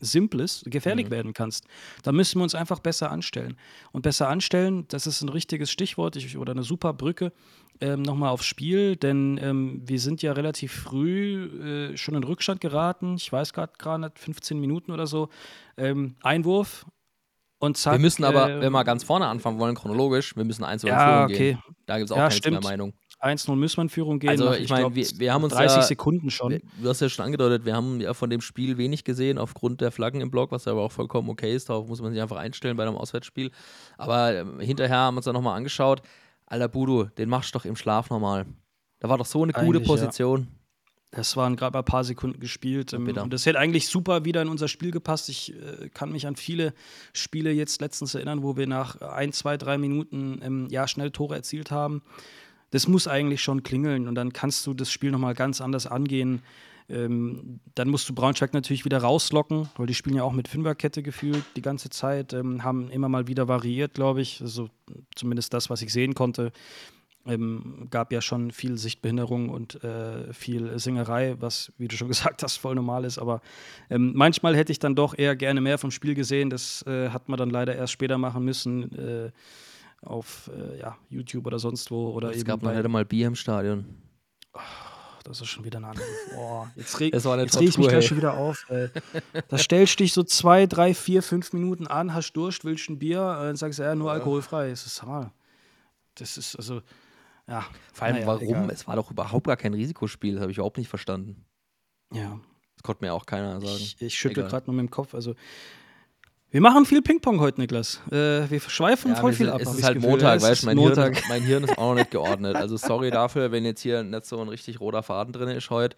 Simples gefährlich werden kannst. Da müssen wir uns einfach besser anstellen. Und besser anstellen, das ist ein richtiges Stichwort ich, oder eine super Brücke ähm, nochmal aufs Spiel, denn ähm, wir sind ja relativ früh äh, schon in Rückstand geraten. Ich weiß gerade gerade 15 Minuten oder so. Ähm, Einwurf und zack. Wir müssen aber, äh, wenn wir ganz vorne anfangen wollen, chronologisch, wir müssen eins oder Ja, okay. gehen. Da gibt es auch Ja, keine Meinung. 1-0 müssen wir in Führung gehen. Also, ich meine, wir- wir haben uns 30 ja- Sekunden schon. Wir- Du hast ja schon angedeutet, wir haben ja von dem Spiel wenig gesehen aufgrund der Flaggen im Block, was ja aber auch vollkommen okay ist. Darauf muss man sich einfach einstellen bei einem Auswärtsspiel. Aber ähm, hinterher haben wir uns dann nochmal angeschaut. Alter Budu, den machst du doch im Schlaf nochmal. Da war doch so eine gute Eigentlich, ja. Position. Das waren gerade mal ein paar Sekunden gespielt. ähm, und das hätte eigentlich super wieder in unser Spiel gepasst. Ich äh, kann mich an viele Spiele jetzt letztens erinnern, wo wir nach ein, zwei, drei Minuten ähm, ja, schnell Tore erzielt haben. Das muss eigentlich schon klingeln und dann kannst du das Spiel nochmal ganz anders angehen. Ähm, dann musst du Braunschweig natürlich wieder rauslocken, weil die spielen ja auch mit Fünferkette gefühlt die ganze Zeit, ähm, haben immer mal wieder variiert, glaube ich. Also zumindest das, was ich sehen konnte. Ähm, gab ja schon viel Sichtbehinderung und äh, viel Singerei, was, wie du schon gesagt hast, voll normal ist. Aber ähm, manchmal hätte ich dann doch eher gerne mehr vom Spiel gesehen. Das äh, hat man dann leider erst später machen müssen äh, auf äh, ja, YouTube oder sonst wo. Oder Es eben gab bei- nicht einmal Bier im Stadion. das ist schon wieder ein Anruf. Boah, jetzt reg, Das war eine jetzt reg ich mich gleich schon wieder auf. Ey. Da stellst du dich so zwei, drei, vier, fünf Minuten an, hast Durst, willst ein Bier, äh, dann sagst du, ja, nur alkoholfrei. Das ist mal. Das ist also, ja. Vor allem, naja, warum? egal. Es war doch überhaupt gar kein Risikospiel. Das habe ich überhaupt nicht verstanden. Ja, Das konnte mir auch keiner sagen. ich, ich schüttel Egal. gerade nur mit dem Kopf. Also, Wir machen viel Ping-Pong heute, Niklas. Äh, wir schweifen Ja, voll wir viel sind- ab. Es ist halt Gefühl. Montag, weißt du, mein, Hirn, mein Hirn ist auch noch nicht geordnet. Also sorry dafür, wenn jetzt hier nicht so ein richtig roter Faden drin ist heute.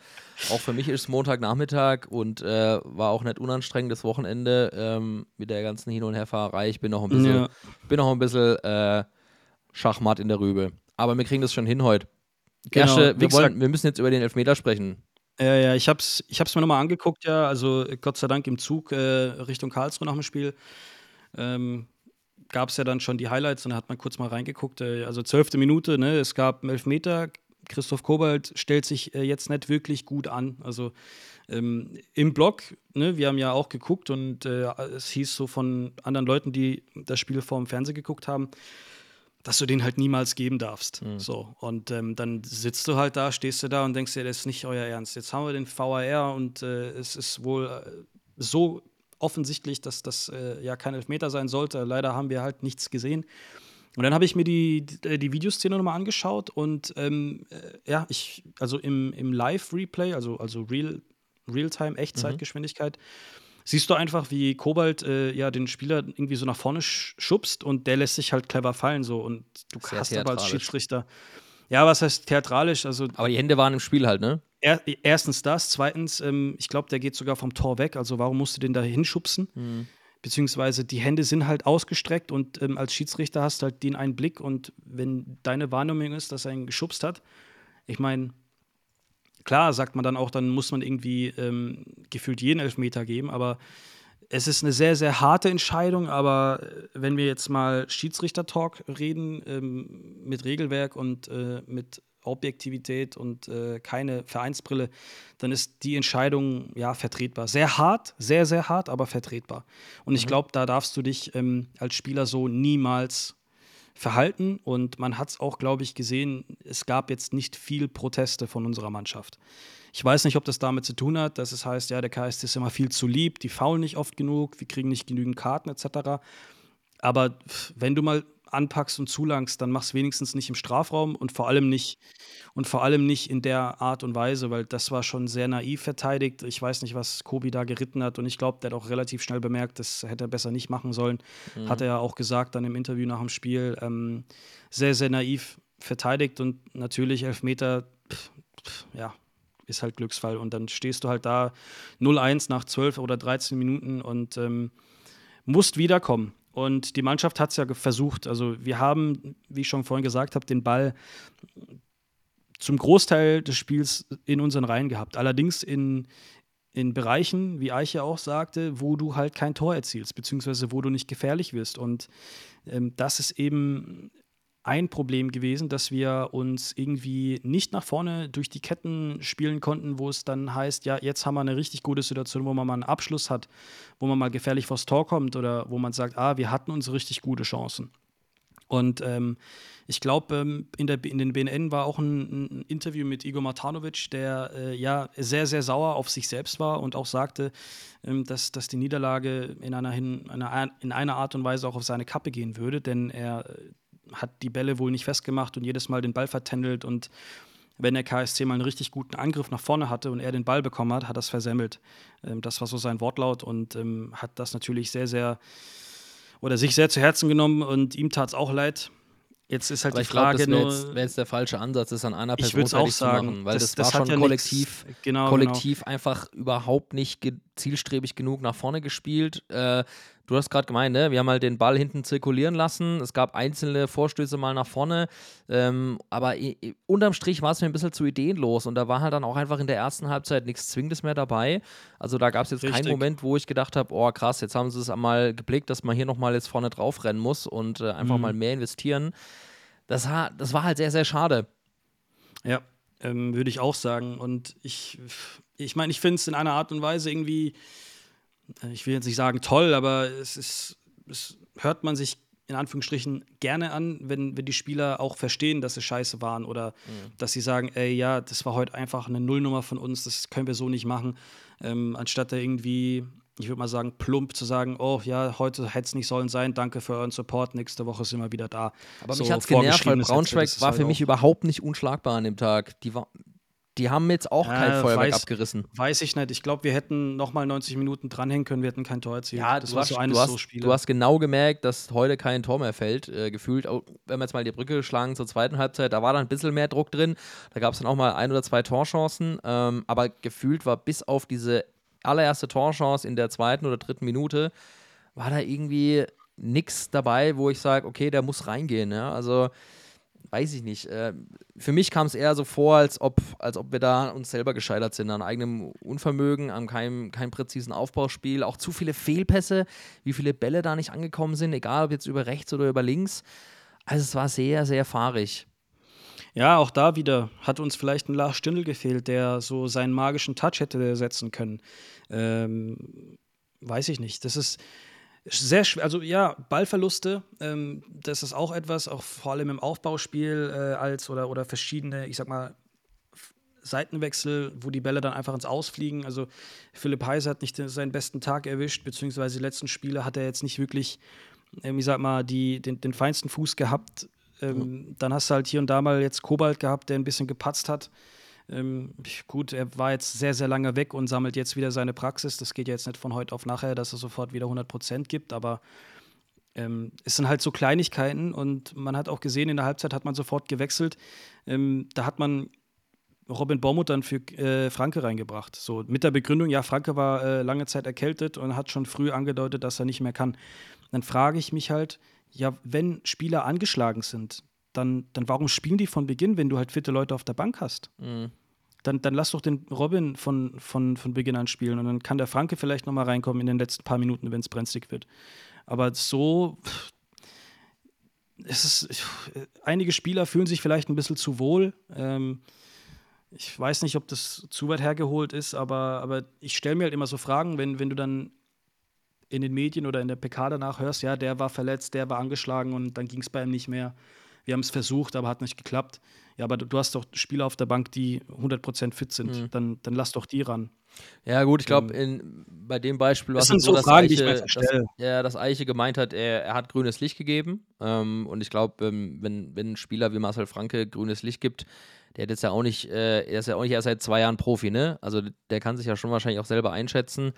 Auch für mich ist es Montagnachmittag und äh, war auch nicht unanstrengendes Wochenende ähm, mit der ganzen Hin- und Herfahrerei. Ich bin noch ein bisschen, Ja. bin noch ein bisschen äh, Schachmatt in der Rübe. Aber wir kriegen das schon hin heute. Genau, wie wir, wollen, wir müssen jetzt über den Elfmeter sprechen. Ja, ja, ich hab's, ich hab's mir nochmal angeguckt, ja. Also äh, Gott sei Dank im Zug äh, Richtung Karlsruhe nach dem Spiel. Ähm, gab es ja dann schon die Highlights und da hat man kurz mal reingeguckt. Äh, also zwölfte Minute, ne? Es gab einen Elfmeter. Christoph Kobalt stellt sich äh, jetzt nicht wirklich gut an. Also ähm, im Block, ne, wir haben ja auch geguckt und äh, es hieß so von anderen Leuten, die das Spiel vor dem Fernsehen geguckt haben, dass du den halt niemals geben darfst. So. Und ähm, dann sitzt du halt da, stehst du da und denkst dir, das ist nicht euer Ernst. Jetzt haben wir den VAR und äh, es ist wohl äh, so offensichtlich, dass das äh, ja kein Elfmeter sein sollte. Leider haben wir halt nichts gesehen. Und dann habe ich mir die, die, die Videoszene nochmal angeschaut und ähm, äh, ja, ich, also im, im Live-Replay, also, also Real, Realtime, Echtzeitgeschwindigkeit, siehst du einfach, wie Kobalt äh, ja den Spieler irgendwie so nach vorne sch schubst und der lässt sich halt clever fallen so und du Sehr hast aber als. Schiedsrichter ja, was heißt theatralisch? Also Aber die Hände waren im Spiel halt, ne? er, erstens das, zweitens, ähm, ich glaube, der geht sogar vom Tor weg. Also warum musst du den da hinschubsen? Mhm. Beziehungsweise die Hände sind halt ausgestreckt und ähm, als Schiedsrichter hast du halt den einen Blick und wenn deine Wahrnehmung ist, dass er ihn geschubst hat, ich meine, klar sagt man dann auch, dann muss man irgendwie ähm, gefühlt jeden Elfmeter geben, aber es ist eine sehr, sehr harte Entscheidung, aber äh, wenn wir jetzt mal Schiedsrichter-Talk reden, ähm, mit Regelwerk und äh, mit Objektivität und äh, keine Vereinsbrille, dann ist die Entscheidung ja vertretbar. Sehr hart, sehr, sehr hart, aber vertretbar. Und ich glaube, da darfst du dich ähm, als Spieler so niemals verhalten. Und man hat es auch, glaube ich, gesehen, es gab jetzt nicht viel Proteste von unserer Mannschaft. Ich weiß nicht, ob das damit zu tun hat, dass es heißt, ja, der KSC ist immer viel zu lieb, die faulen nicht oft genug, wir kriegen nicht genügend Karten etc. Aber wenn du mal anpackst und zulangst, dann mach's wenigstens nicht im Strafraum und vor allem nicht und vor allem nicht in der Art und Weise, weil das war schon sehr naiv verteidigt. Ich weiß nicht, was Kobi da geritten hat und ich glaube, der hat auch relativ schnell bemerkt, das hätte er besser nicht machen sollen. Hat er ja auch gesagt dann im Interview nach dem Spiel. Ähm, sehr, sehr naiv verteidigt und natürlich Elfmeter, pff, pff, ja, ist halt Glücksfall. Und dann stehst du halt da 0-1 nach 12 oder 13 Minuten und ähm, musst wiederkommen. Und die Mannschaft hat es ja versucht. Also wir haben, wie ich schon vorhin gesagt habe, den Ball zum Großteil des Spiels in unseren Reihen gehabt. Allerdings in, in Bereichen, wie Eiche auch sagte, wo du halt kein Tor erzielst, beziehungsweise wo du nicht gefährlich wirst. Und ähm, das ist eben ein Problem gewesen, dass wir uns irgendwie nicht nach vorne durch die Ketten spielen konnten, wo es dann heißt, ja, jetzt haben wir eine richtig gute Situation, wo man mal einen Abschluss hat, wo man mal gefährlich vors Tor kommt oder wo man sagt, ah, wir hatten unsere richtig gute Chancen. Und ähm, ich glaube, ähm, in, in den BNN war auch ein, ein Interview mit Igor Matanovic, der äh, ja sehr, sehr sauer auf sich selbst war und auch sagte, ähm, dass, dass die Niederlage in einer, hin, einer, in einer Art und Weise auch auf seine Kappe gehen würde, denn er hat die Bälle wohl nicht festgemacht und jedes Mal den Ball vertändelt und wenn der KSC mal einen richtig guten Angriff nach vorne hatte und er den Ball bekommen hat, hat das versemmelt. Ähm, das war so sein Wortlaut und ähm, hat das natürlich sehr, sehr oder sich sehr zu Herzen genommen und ihm tat es auch leid. Jetzt ist halt Aber die ich Frage das nur. wär jetzt der falsche Ansatz, das an einer Ich Person würd's auch sagen. machen, weil das, Das- das war schon ja kollektiv, nichts- genau, kollektiv einfach überhaupt nicht ge zielstrebig genug nach vorne gespielt. Äh, du hast gerade gemeint, ne? wir haben halt den Ball hinten zirkulieren lassen. Es gab einzelne Vorstöße mal nach vorne, ähm, aber unterm Strich war es mir ein bisschen zu ideenlos und da war halt dann auch einfach in der ersten Halbzeit nichts Zwingendes mehr dabei. Also da gab es jetzt keinen Richtig. Moment, wo ich gedacht habe, oh krass, jetzt haben sie es einmal geblickt, dass man hier nochmal jetzt vorne drauf rennen muss und äh, einfach Mhm. mal mehr investieren. Das, das war halt sehr, sehr schade. Ja, ähm, würde ich auch sagen. Und ich, ich meine, ich finde es in einer Art und Weise irgendwie, ich will jetzt nicht sagen toll, aber es ist, es hört man sich in Anführungsstrichen gerne an, wenn, wenn die Spieler auch verstehen, dass sie scheiße waren oder dass sie sagen, ey, ja, das war heute einfach eine Nullnummer von uns, das können wir so nicht machen, ähm, anstatt da irgendwie, ich würde mal sagen, plump zu sagen, oh ja, heute hätte es nicht sollen sein, danke für euren Support, nächste Woche sind wir wieder da. Aber So mich hat es genervt, weil Braunschweig war halt für mich auch- überhaupt nicht unschlagbar an dem Tag. Die war, die haben jetzt auch kein Ja, Feuerwerk weiß- abgerissen. Weiß ich nicht. Ich glaube, wir hätten noch mal 90 Minuten dranhängen können, wir hätten kein Tor erzielt. das du war hast, so eines du, hast, so Spiele. du hast genau gemerkt, dass heute kein Tor mehr fällt. Äh, gefühlt, auch, wenn wir jetzt mal die Brücke schlagen zur zweiten Halbzeit, da war dann ein bisschen mehr Druck drin. Da gab es dann auch mal ein oder zwei Torchancen. Ähm, aber gefühlt war bis auf diese allererste Torchance in der zweiten oder dritten Minute, war da irgendwie nichts dabei, wo ich sage, okay, der muss reingehen. Ja? Also weiß ich nicht. Äh, für mich kam es eher so vor, als ob, als ob wir da uns selber gescheitert sind, an eigenem Unvermögen, an keinem, keinem präzisen Aufbauspiel, auch zu viele Fehlpässe, wie viele Bälle da nicht angekommen sind, egal ob jetzt über rechts oder über links. Also es war sehr, sehr fahrig. Ja, auch da wieder hat uns vielleicht ein Lars Stindl gefehlt, der so seinen magischen Touch hätte setzen können. Ähm, weiß ich nicht. Das ist sehr schwer. Also ja, Ballverluste, ähm, das ist auch etwas, auch vor allem im Aufbauspiel äh, als oder, oder verschiedene, ich sag mal, Seitenwechsel, wo die Bälle dann einfach ins Ausfliegen. Also Philipp Heiser hat nicht seinen besten Tag erwischt, beziehungsweise die letzten Spiele hat er jetzt nicht wirklich, ähm, ich sag mal, die, den, den feinsten Fuß gehabt. Ähm, Dann hast du halt hier und da mal jetzt Kobalt gehabt, der ein bisschen gepatzt hat. Ähm, gut, er war jetzt sehr, sehr lange weg und sammelt jetzt wieder seine Praxis. Das geht jetzt nicht von heute auf nachher, dass er sofort wieder 100% gibt, aber ähm, es sind halt so Kleinigkeiten und man hat auch gesehen, in der Halbzeit hat man sofort gewechselt. Ähm, da hat man Robin Bormuth dann für äh, Franke reingebracht. So mit der Begründung, ja, Franke war äh, lange Zeit erkältet und hat schon früh angedeutet, dass er nicht mehr kann. Dann frage ich mich halt, ja, wenn Spieler angeschlagen sind, dann, dann warum spielen die von Beginn, wenn du halt fitte Leute auf der Bank hast? Dann, dann lass doch den Robin von, von, von Beginn an spielen und dann kann der Franke vielleicht noch mal reinkommen in den letzten paar Minuten, wenn es brenzlig wird. Aber so, pff, es ist, ich, einige Spieler fühlen sich vielleicht ein bisschen zu wohl. Ähm, ich weiß nicht, ob das zu weit hergeholt ist, aber, aber ich stelle mir halt immer so Fragen, wenn, wenn du dann in den Medien oder in der PK danach hörst, ja, der war verletzt, der war angeschlagen und dann ging es bei ihm nicht mehr. Wir haben es versucht, aber hat nicht geklappt. Ja, aber du, hast doch Spieler auf der Bank, die 100% fit sind. Dann, dann lass doch die ran. Ja, gut, ich glaube, bei dem Beispiel war Das es so, so dass Fragen, Eiche, dass, ja, dass Eiche gemeint hat, er, er hat grünes Licht gegeben. Ähm, und ich glaube, ähm, wenn, wenn ein Spieler wie Marcel Franke grünes Licht gibt, der jetzt ja auch nicht, äh, er ist ja auch nicht erst seit zwei Jahren Profi, ne? Also der kann sich ja schon wahrscheinlich auch selber einschätzen.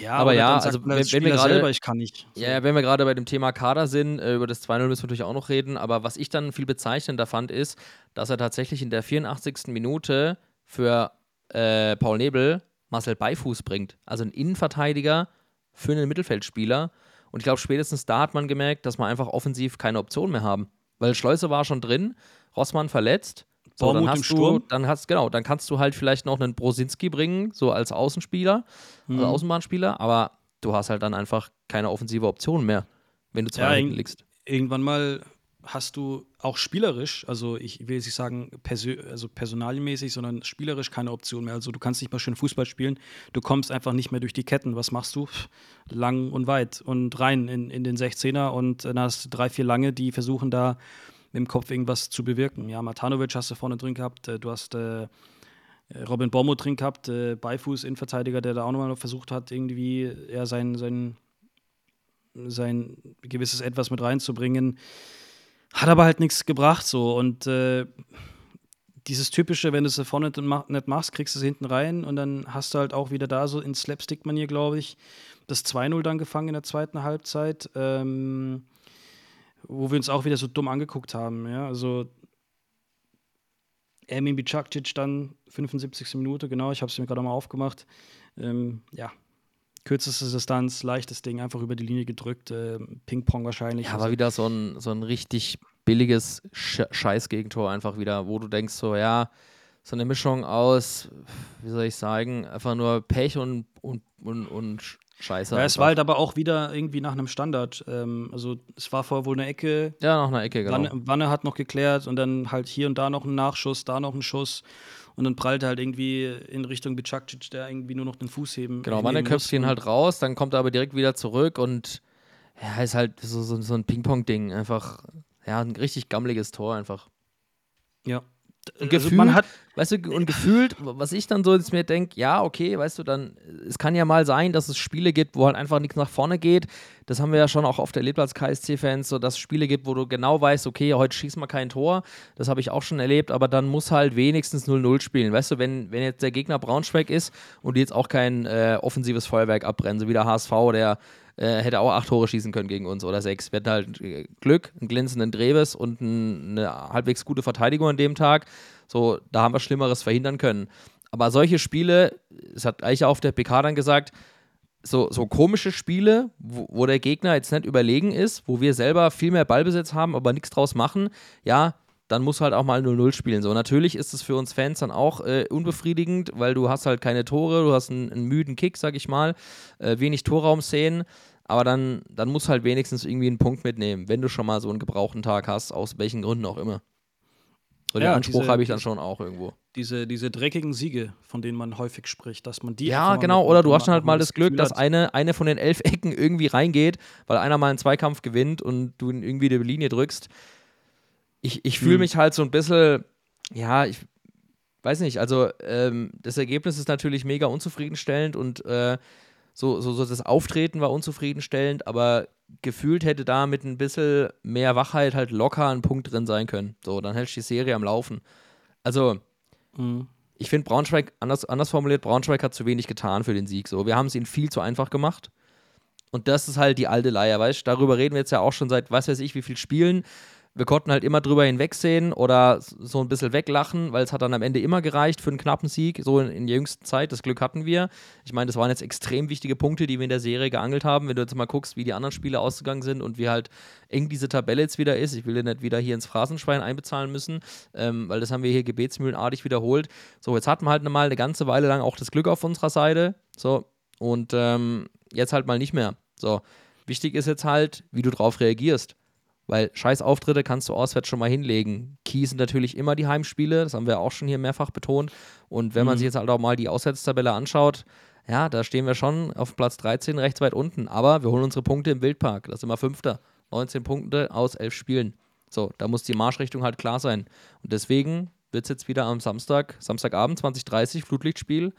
Ja, Aber ja, also man wenn- wenn wir gerade- selber, ich kann nicht. Ja, wenn wir gerade bei dem Thema Kader sind, äh, über das 2-0 müssen wir natürlich auch noch reden, aber was ich dann viel bezeichnender fand, ist, dass er tatsächlich in der 84. Minute für äh, Paul Nebel Marcel Beifuß bringt. Also ein Innenverteidiger für einen Mittelfeldspieler. Und ich glaube, spätestens da hat man gemerkt, dass wir einfach offensiv keine Option mehr haben. Weil Schleuse war schon drin, Rossmann verletzt. So, dann Bormuth im hast du, Sturm. dann hast, genau, dann kannst du halt vielleicht noch einen Brosinski bringen, so als Außenspieler, Mhm. also Außenbahnspieler, aber du hast halt dann einfach keine offensive Option mehr, wenn du zwei Ja, liegst. Irgendwann mal hast du auch spielerisch, also ich will jetzt nicht sagen persö also personalienmäßig, sondern spielerisch keine Option mehr. Also du kannst nicht mal schön Fußball spielen, du kommst einfach nicht mehr durch die Ketten. Was machst du? Lang und weit und rein in, in den 16er und dann hast du drei, vier Lange, die versuchen da mit dem Kopf irgendwas zu bewirken. Ja, Matanovic hast du vorne drin gehabt, äh, du hast äh, Robin Bormuth drin gehabt, äh, Beifuß, Innenverteidiger, der da auch nochmal versucht hat, irgendwie ja, sein, sein, sein gewisses Etwas mit reinzubringen. Hat aber halt nichts gebracht so. Und äh, dieses typische, wenn du es vorne nicht machst, kriegst du es hinten rein und dann hast du halt auch wieder da so in Slapstick-Manier, glaube ich, das 2-0 dann gefangen in der zweiten Halbzeit, ähm, wo wir uns auch wieder so dumm angeguckt haben. Ja, also Emin Bicakcic dann 75. Minute, genau, ich habe es mir gerade mal aufgemacht. Ähm, ja, kürzeste Distanz, leichtes Ding, einfach über die Linie gedrückt, ähm, Ping-Pong wahrscheinlich. Ja, Also- war wieder so ein, so ein richtig billiges Sch Scheiß-Gegentor einfach wieder, wo du denkst so, ja, so eine Mischung aus, wie soll ich sagen, einfach nur Pech und, und, und, und Scheiße. Ja, es war halt aber auch wieder irgendwie nach einem Standard. Ähm, also es war vorher wohl eine Ecke, ja, nach einer Ecke, genau. Wanne, Wanne hat noch geklärt und dann halt hier und da noch ein Nachschuss, da noch ein Schuss und dann prallte halt irgendwie in Richtung Bicakcic, der irgendwie nur noch den Fuß heben Genau, Wanne köpft ihn halt raus, dann kommt er aber direkt wieder zurück und ja, ist halt so, so, so ein Ping-Pong-Ding. Einfach, ja, ein richtig gammeliges Tor einfach. Ja. Und Also gefühlt, man hat, weißt du, und gefühlt, was ich dann so jetzt mir denke, ja, okay, weißt du, dann, es kann ja mal sein, dass es Spiele gibt, wo halt einfach nichts nach vorne geht. das haben wir ja schon auch oft erlebt als KSC-Fans, so dass es Spiele gibt, wo du genau weißt, okay, heute schießt man kein Tor. Das habe ich auch schon erlebt, aber dann muss halt wenigstens 0-0 spielen. Weißt du, wenn, wenn jetzt der Gegner Braunschweig ist und die jetzt auch kein äh, offensives Feuerwerk abbrennen, so wie der HSV, der äh, hätte auch acht Tore schießen können gegen uns oder sechs. Wir hatten halt äh, Glück, einen glänzenden Dreves und ein, eine halbwegs gute Verteidigung an dem Tag. So, da haben wir Schlimmeres verhindern können. Aber solche Spiele, es hat auch auf der PK dann gesagt, so, so komische Spiele, wo, wo, der Gegner jetzt nicht überlegen ist, wo wir selber viel mehr Ballbesitz haben, aber nichts draus machen, ja, dann muss halt auch mal 0-0 spielen. So, natürlich ist es für uns Fans dann auch äh, unbefriedigend, weil du hast halt keine Tore, du hast einen, einen müden Kick, sag ich mal, äh, wenig Torraumszenen, aber dann, dann musst du halt wenigstens irgendwie einen Punkt mitnehmen, wenn du schon mal so einen gebrauchten Tag hast, aus welchen Gründen auch immer. So den ja, Anspruch habe ich dann schon auch irgendwo. Diese, diese dreckigen Siege, von denen man häufig spricht, dass man die. Ja, genau, oder du hast dann halt mal das Glück, dass eine, eine von den elf Ecken irgendwie reingeht, weil einer mal einen Zweikampf gewinnt und du ihn irgendwie die Linie drückst. Ich, ich fühle hm. mich halt so ein bisschen, ja, ich weiß nicht, also ähm, das Ergebnis ist natürlich mega unzufriedenstellend und äh, so, so, so das Auftreten war unzufriedenstellend, aber gefühlt hätte da mit ein bisschen mehr Wachheit halt locker ein Punkt drin sein können. So, dann hätte ich die Serie am Laufen. Also, mhm. ich finde Braunschweig, anders, anders formuliert, Braunschweig hat zu wenig getan für den Sieg. So, wir haben es ihnen viel zu einfach gemacht. Und das ist halt die alte Leier, weißt du? Darüber reden wir jetzt ja auch schon seit, was weiß ich, wie viel Spielen wir konnten halt immer drüber hinwegsehen oder so ein bisschen weglachen, weil es hat dann am Ende immer gereicht für einen knappen Sieg, so in, in der jüngsten Zeit. Das Glück hatten wir. Ich meine, das waren jetzt extrem wichtige Punkte, die wir in der Serie geangelt haben. Wenn du jetzt mal guckst, wie die anderen Spiele ausgegangen sind und wie halt eng diese Tabelle jetzt wieder ist. Ich will dir nicht wieder hier ins Phrasenschwein einbezahlen müssen, ähm, weil das haben wir hier gebetsmühlenartig wiederholt. So, jetzt hatten wir halt mal eine ganze Weile lang auch das Glück auf unserer Seite. So, und ähm, jetzt halt mal nicht mehr. So, wichtig ist jetzt halt, wie du drauf reagierst. Weil scheiß Auftritte kannst du auswärts schon mal hinlegen. Key sind natürlich immer die Heimspiele, das haben wir auch schon hier mehrfach betont. Und wenn man mhm. sich jetzt halt auch mal die Auswärtstabelle anschaut, ja, da stehen wir schon auf Platz 13 rechts weit unten. Aber wir holen unsere Punkte im Wildpark. Das sind wir Fünfter. 19 Punkte aus 11 Spielen. So, da muss die Marschrichtung halt klar sein. Und deswegen wird es jetzt wieder am Samstag, Samstagabend 2030, Flutlichtspiel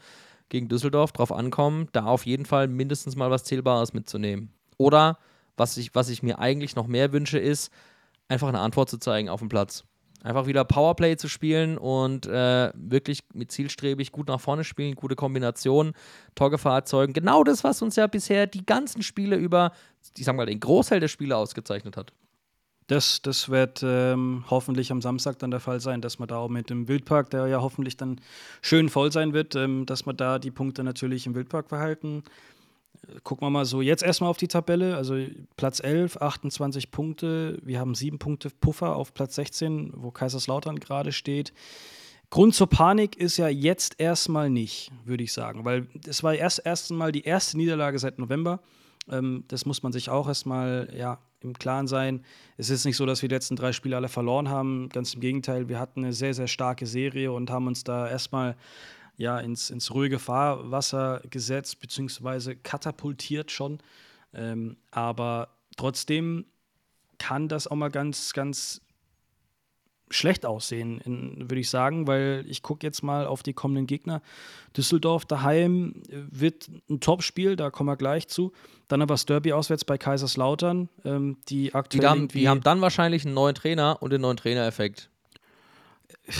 gegen Düsseldorf drauf ankommen, da auf jeden Fall mindestens mal was Zählbares mitzunehmen. Oder was ich, was ich mir eigentlich noch mehr wünsche, ist, einfach eine Antwort zu zeigen auf dem Platz. Einfach wieder Powerplay zu spielen und äh, wirklich mit zielstrebig gut nach vorne spielen, gute Kombinationen, Torgefahr erzeugen. Genau das, was uns ja bisher die ganzen Spiele über, ich sag mal, den Großteil der Spiele ausgezeichnet hat. Das, das wird ähm, hoffentlich am Samstag dann der Fall sein, dass man da auch mit dem Wildpark, der ja hoffentlich dann schön voll sein wird, ähm, dass man da die Punkte natürlich im Wildpark verhalten gucken wir mal so jetzt erstmal auf die Tabelle. Also Platz 11, 28 Punkte. Wir haben sieben Punkte Puffer auf Platz 16, wo Kaiserslautern gerade steht. Grund zur Panik ist ja jetzt erstmal nicht, würde ich sagen, weil es war erst erstmal die erste Niederlage seit November. Ähm, das muss man sich auch erstmal ja, im Klaren sein. Es ist nicht so, dass wir die letzten drei Spiele alle verloren haben. Ganz im Gegenteil, wir hatten eine sehr, sehr starke Serie und haben uns da erstmal ja, ins, ins ruhige Fahrwasser gesetzt, beziehungsweise katapultiert schon. Ähm, aber trotzdem kann das auch mal ganz, ganz schlecht aussehen, würde ich sagen, weil ich gucke jetzt mal auf die kommenden Gegner. Düsseldorf daheim wird ein Top-Spiel, da kommen wir gleich zu. Dann aber das Derby auswärts bei Kaiserslautern, ähm, die aktuell. Die haben, die haben dann wahrscheinlich einen neuen Trainer und den neuen Trainereffekt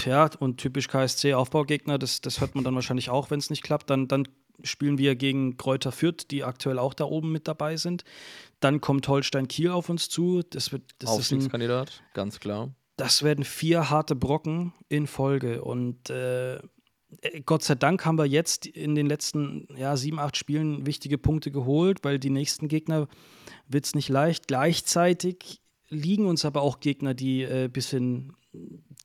ja, und typisch KSC-Aufbaugegner, das, das hört man dann wahrscheinlich auch, wenn es nicht klappt. Dann, dann spielen wir gegen Kräuter Fürth, die aktuell auch da oben mit dabei sind. Dann kommt Holstein Kiel auf uns zu. Das wird das Aufstiegskandidat, ist ein, ganz klar. Das werden vier harte Brocken in Folge. Und äh, Gott sei Dank haben wir jetzt in den letzten ja, sieben, acht Spielen wichtige Punkte geholt, weil die nächsten Gegner wird es nicht leicht. Gleichzeitig liegen uns aber auch Gegner, die ein äh, bisschen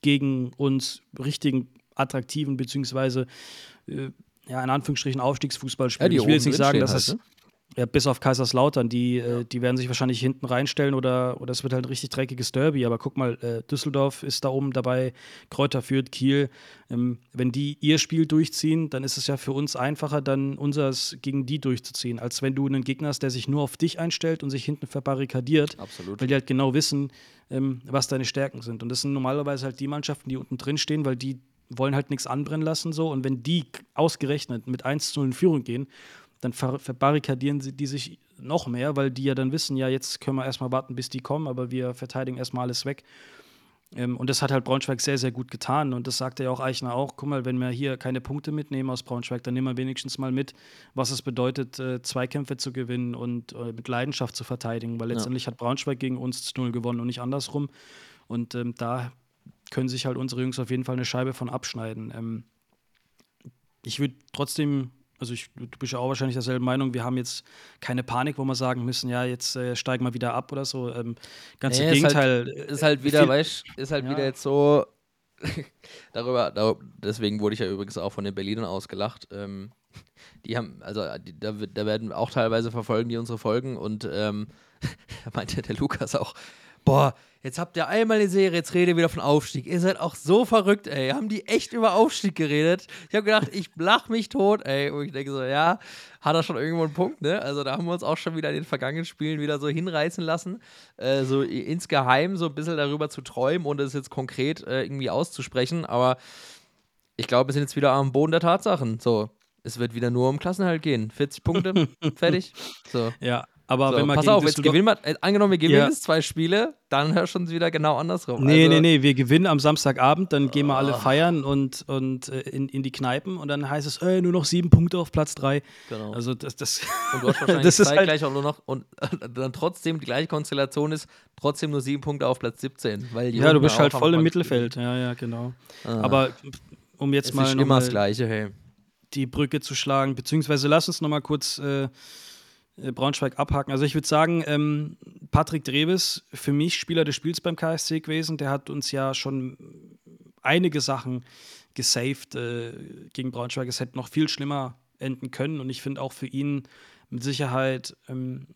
gegen uns richtigen, attraktiven, beziehungsweise äh, ja, in Anführungsstrichen Aufstiegsfußball spielen. Ja, ich will jetzt nicht sagen, dass halt, es. Ne? Ja, bis auf Kaiserslautern, die, äh, die werden sich wahrscheinlich hinten reinstellen oder, oder es wird halt ein richtig dreckiges Derby. Aber guck mal, äh, Düsseldorf ist da oben dabei, Kräuter führt, Kiel. Ähm, wenn die ihr Spiel durchziehen, dann ist es ja für uns einfacher, dann unseres gegen die durchzuziehen, als wenn du einen Gegner hast, der sich nur auf dich einstellt und sich hinten verbarrikadiert. Absolut. Weil die halt genau wissen, ähm, was deine Stärken sind. Und das sind normalerweise halt die Mannschaften, die unten drin stehen, weil die wollen halt nichts anbrennen lassen so. Und wenn die ausgerechnet mit 1 zu 0 in Führung gehen, dann ver verbarrikadieren sie die sich noch mehr, weil die ja dann wissen, ja, jetzt können wir erstmal warten, bis die kommen, aber wir verteidigen erstmal alles weg. Ähm, und das hat halt Braunschweig sehr, sehr gut getan. Und das sagte ja auch Eichner auch. Guck mal, wenn wir hier keine Punkte mitnehmen aus Braunschweig, dann nehmen wir wenigstens mal mit, was es bedeutet, äh, Zweikämpfe zu gewinnen und äh, mit Leidenschaft zu verteidigen. Weil letztendlich ja. hat Braunschweig gegen uns zu Null gewonnen und nicht andersrum. Und ähm, da können sich halt unsere Jungs auf jeden Fall eine Scheibe von abschneiden. Ähm, ich würde trotzdem also ich, du bist ja auch wahrscheinlich derselben Meinung, wir haben jetzt keine Panik, wo wir sagen müssen, ja, jetzt äh, steigen wir wieder ab oder so. Ähm, ganz nee, im Gegenteil. Ist halt, ist halt wieder, weißt ist halt ja. wieder jetzt so, darüber, darüber, deswegen wurde ich ja übrigens auch von den Berlinern ausgelacht. Ähm, die haben, also die, da, da, werden auch teilweise verfolgen die unsere Folgen und ähm, da meinte der Lukas auch, boah, Jetzt habt ihr einmal eine Serie, jetzt redet ihr wieder von Aufstieg. Ihr seid auch so verrückt, ey. Haben die echt über Aufstieg geredet? Ich habe gedacht, ich lach mich tot, ey. Und ich denke so, ja, hat er schon irgendwo einen Punkt, ne? Also da haben wir uns auch schon wieder in den vergangenen Spielen wieder so hinreißen lassen, äh, so insgeheim so ein bisschen darüber zu träumen und es jetzt konkret äh, irgendwie auszusprechen. Aber ich glaube, wir sind jetzt wieder am Boden der Tatsachen. So, es wird wieder nur um Klassenhalt gehen. 40 Punkte, fertig. So. Ja, aber so, wenn man pass auf, jetzt gewinnen wir, äh, angenommen, wir gewinnen ja. jetzt zwei Spiele, dann hörst du uns wieder genau andersrum. Nee, also, nee, nee, wir gewinnen am Samstagabend, dann gehen wir alle oh. feiern und, und äh, in, in die Kneipen und dann heißt es, ey, nur noch sieben Punkte auf Platz drei. Genau. Also das, das Und du hast wahrscheinlich das ist halt gleich auch nur noch und dann trotzdem die gleiche Konstellation ist, trotzdem nur sieben Punkte auf Platz 17. Weil ja, du bist halt voll im Mittelfeld, ja, ja, genau. Ah. Aber um jetzt es mal. Ist immer das Gleiche, hey. Die Brücke zu schlagen, beziehungsweise lass uns noch mal kurz. Äh, äh, Braunschweig abhaken. Also ich würde sagen, ähm, Patrick Dreves, für mich Spieler des Spiels beim KSC gewesen, der hat uns ja schon einige Sachen gesaved äh, gegen Braunschweig. Es hätte noch viel schlimmer enden können und ich finde auch für ihn mit Sicherheit ähm,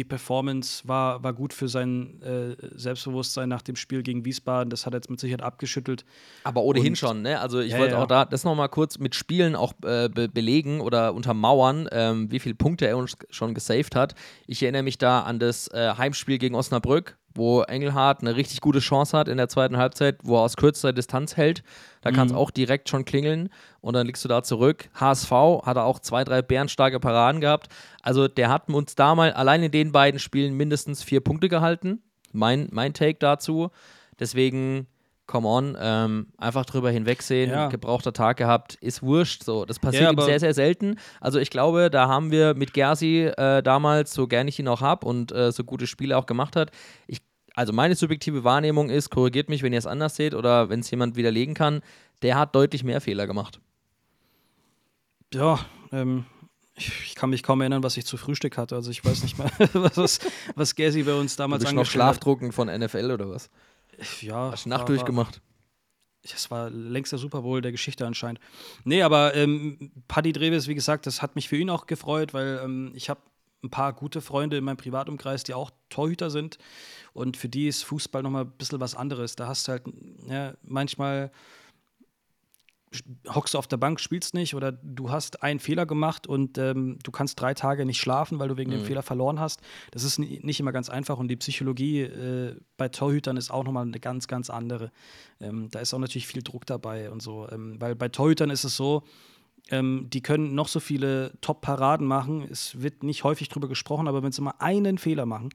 die Performance war, war gut für sein äh, Selbstbewusstsein nach dem Spiel gegen Wiesbaden. Das hat er jetzt mit Sicherheit abgeschüttelt. Aber ohnehin Und, schon, ne? Also ich ja, wollte ja. auch da das nochmal kurz mit Spielen auch äh, be belegen oder untermauern, ähm, wie viele Punkte er uns schon gesaved hat. Ich erinnere mich da an das äh, Heimspiel gegen Osnabrück, wo Engelhardt eine richtig gute Chance hat in der zweiten Halbzeit, wo er aus kürzester Distanz hält. Da mhm. kann es auch direkt schon klingeln und dann liegst du da zurück. HSV hat er auch zwei, drei bärenstarke Paraden gehabt. Also der hat uns damals allein in den beiden Spielen mindestens vier Punkte gehalten. Mein, mein Take dazu. Deswegen come on, ähm, einfach drüber hinwegsehen, ja. gebrauchter Tag gehabt, ist wurscht. So, das passiert ja, sehr, sehr selten. Also ich glaube, da haben wir mit Gersi äh, damals, so gern ich ihn auch habe und äh, so gute Spiele auch gemacht hat, ich, also meine subjektive Wahrnehmung ist, korrigiert mich, wenn ihr es anders seht oder wenn es jemand widerlegen kann, der hat deutlich mehr Fehler gemacht. Ja, ähm, ich, kann mich kaum erinnern, was ich zu Frühstück hatte. Also ich weiß nicht mal, was, was Gersi bei uns damals angefangen hat. noch Schlafdrucken von NFL oder was? Ja. Hast du Nacht war, durchgemacht? Das war längst der Super Bowl der Geschichte anscheinend. Nee, aber ähm, Paddy Dreves, wie gesagt, das hat mich für ihn auch gefreut, weil ähm, ich habe ein paar gute Freunde in meinem Privatumkreis, die auch Torhüter sind. Und für die ist Fußball nochmal ein bisschen was anderes. Da hast du halt ja, manchmal hockst du auf der Bank, spielst nicht oder du hast einen Fehler gemacht und ähm, du kannst drei Tage nicht schlafen, weil du wegen mhm. dem Fehler verloren hast. Das ist nicht immer ganz einfach und die Psychologie äh, bei Torhütern ist auch nochmal eine ganz, ganz andere. Ähm, da ist auch natürlich viel Druck dabei und so, ähm, weil bei Torhütern ist es so, ähm, die können noch so viele Top-Paraden machen. Es wird nicht häufig drüber gesprochen, aber wenn sie mal einen Fehler machen,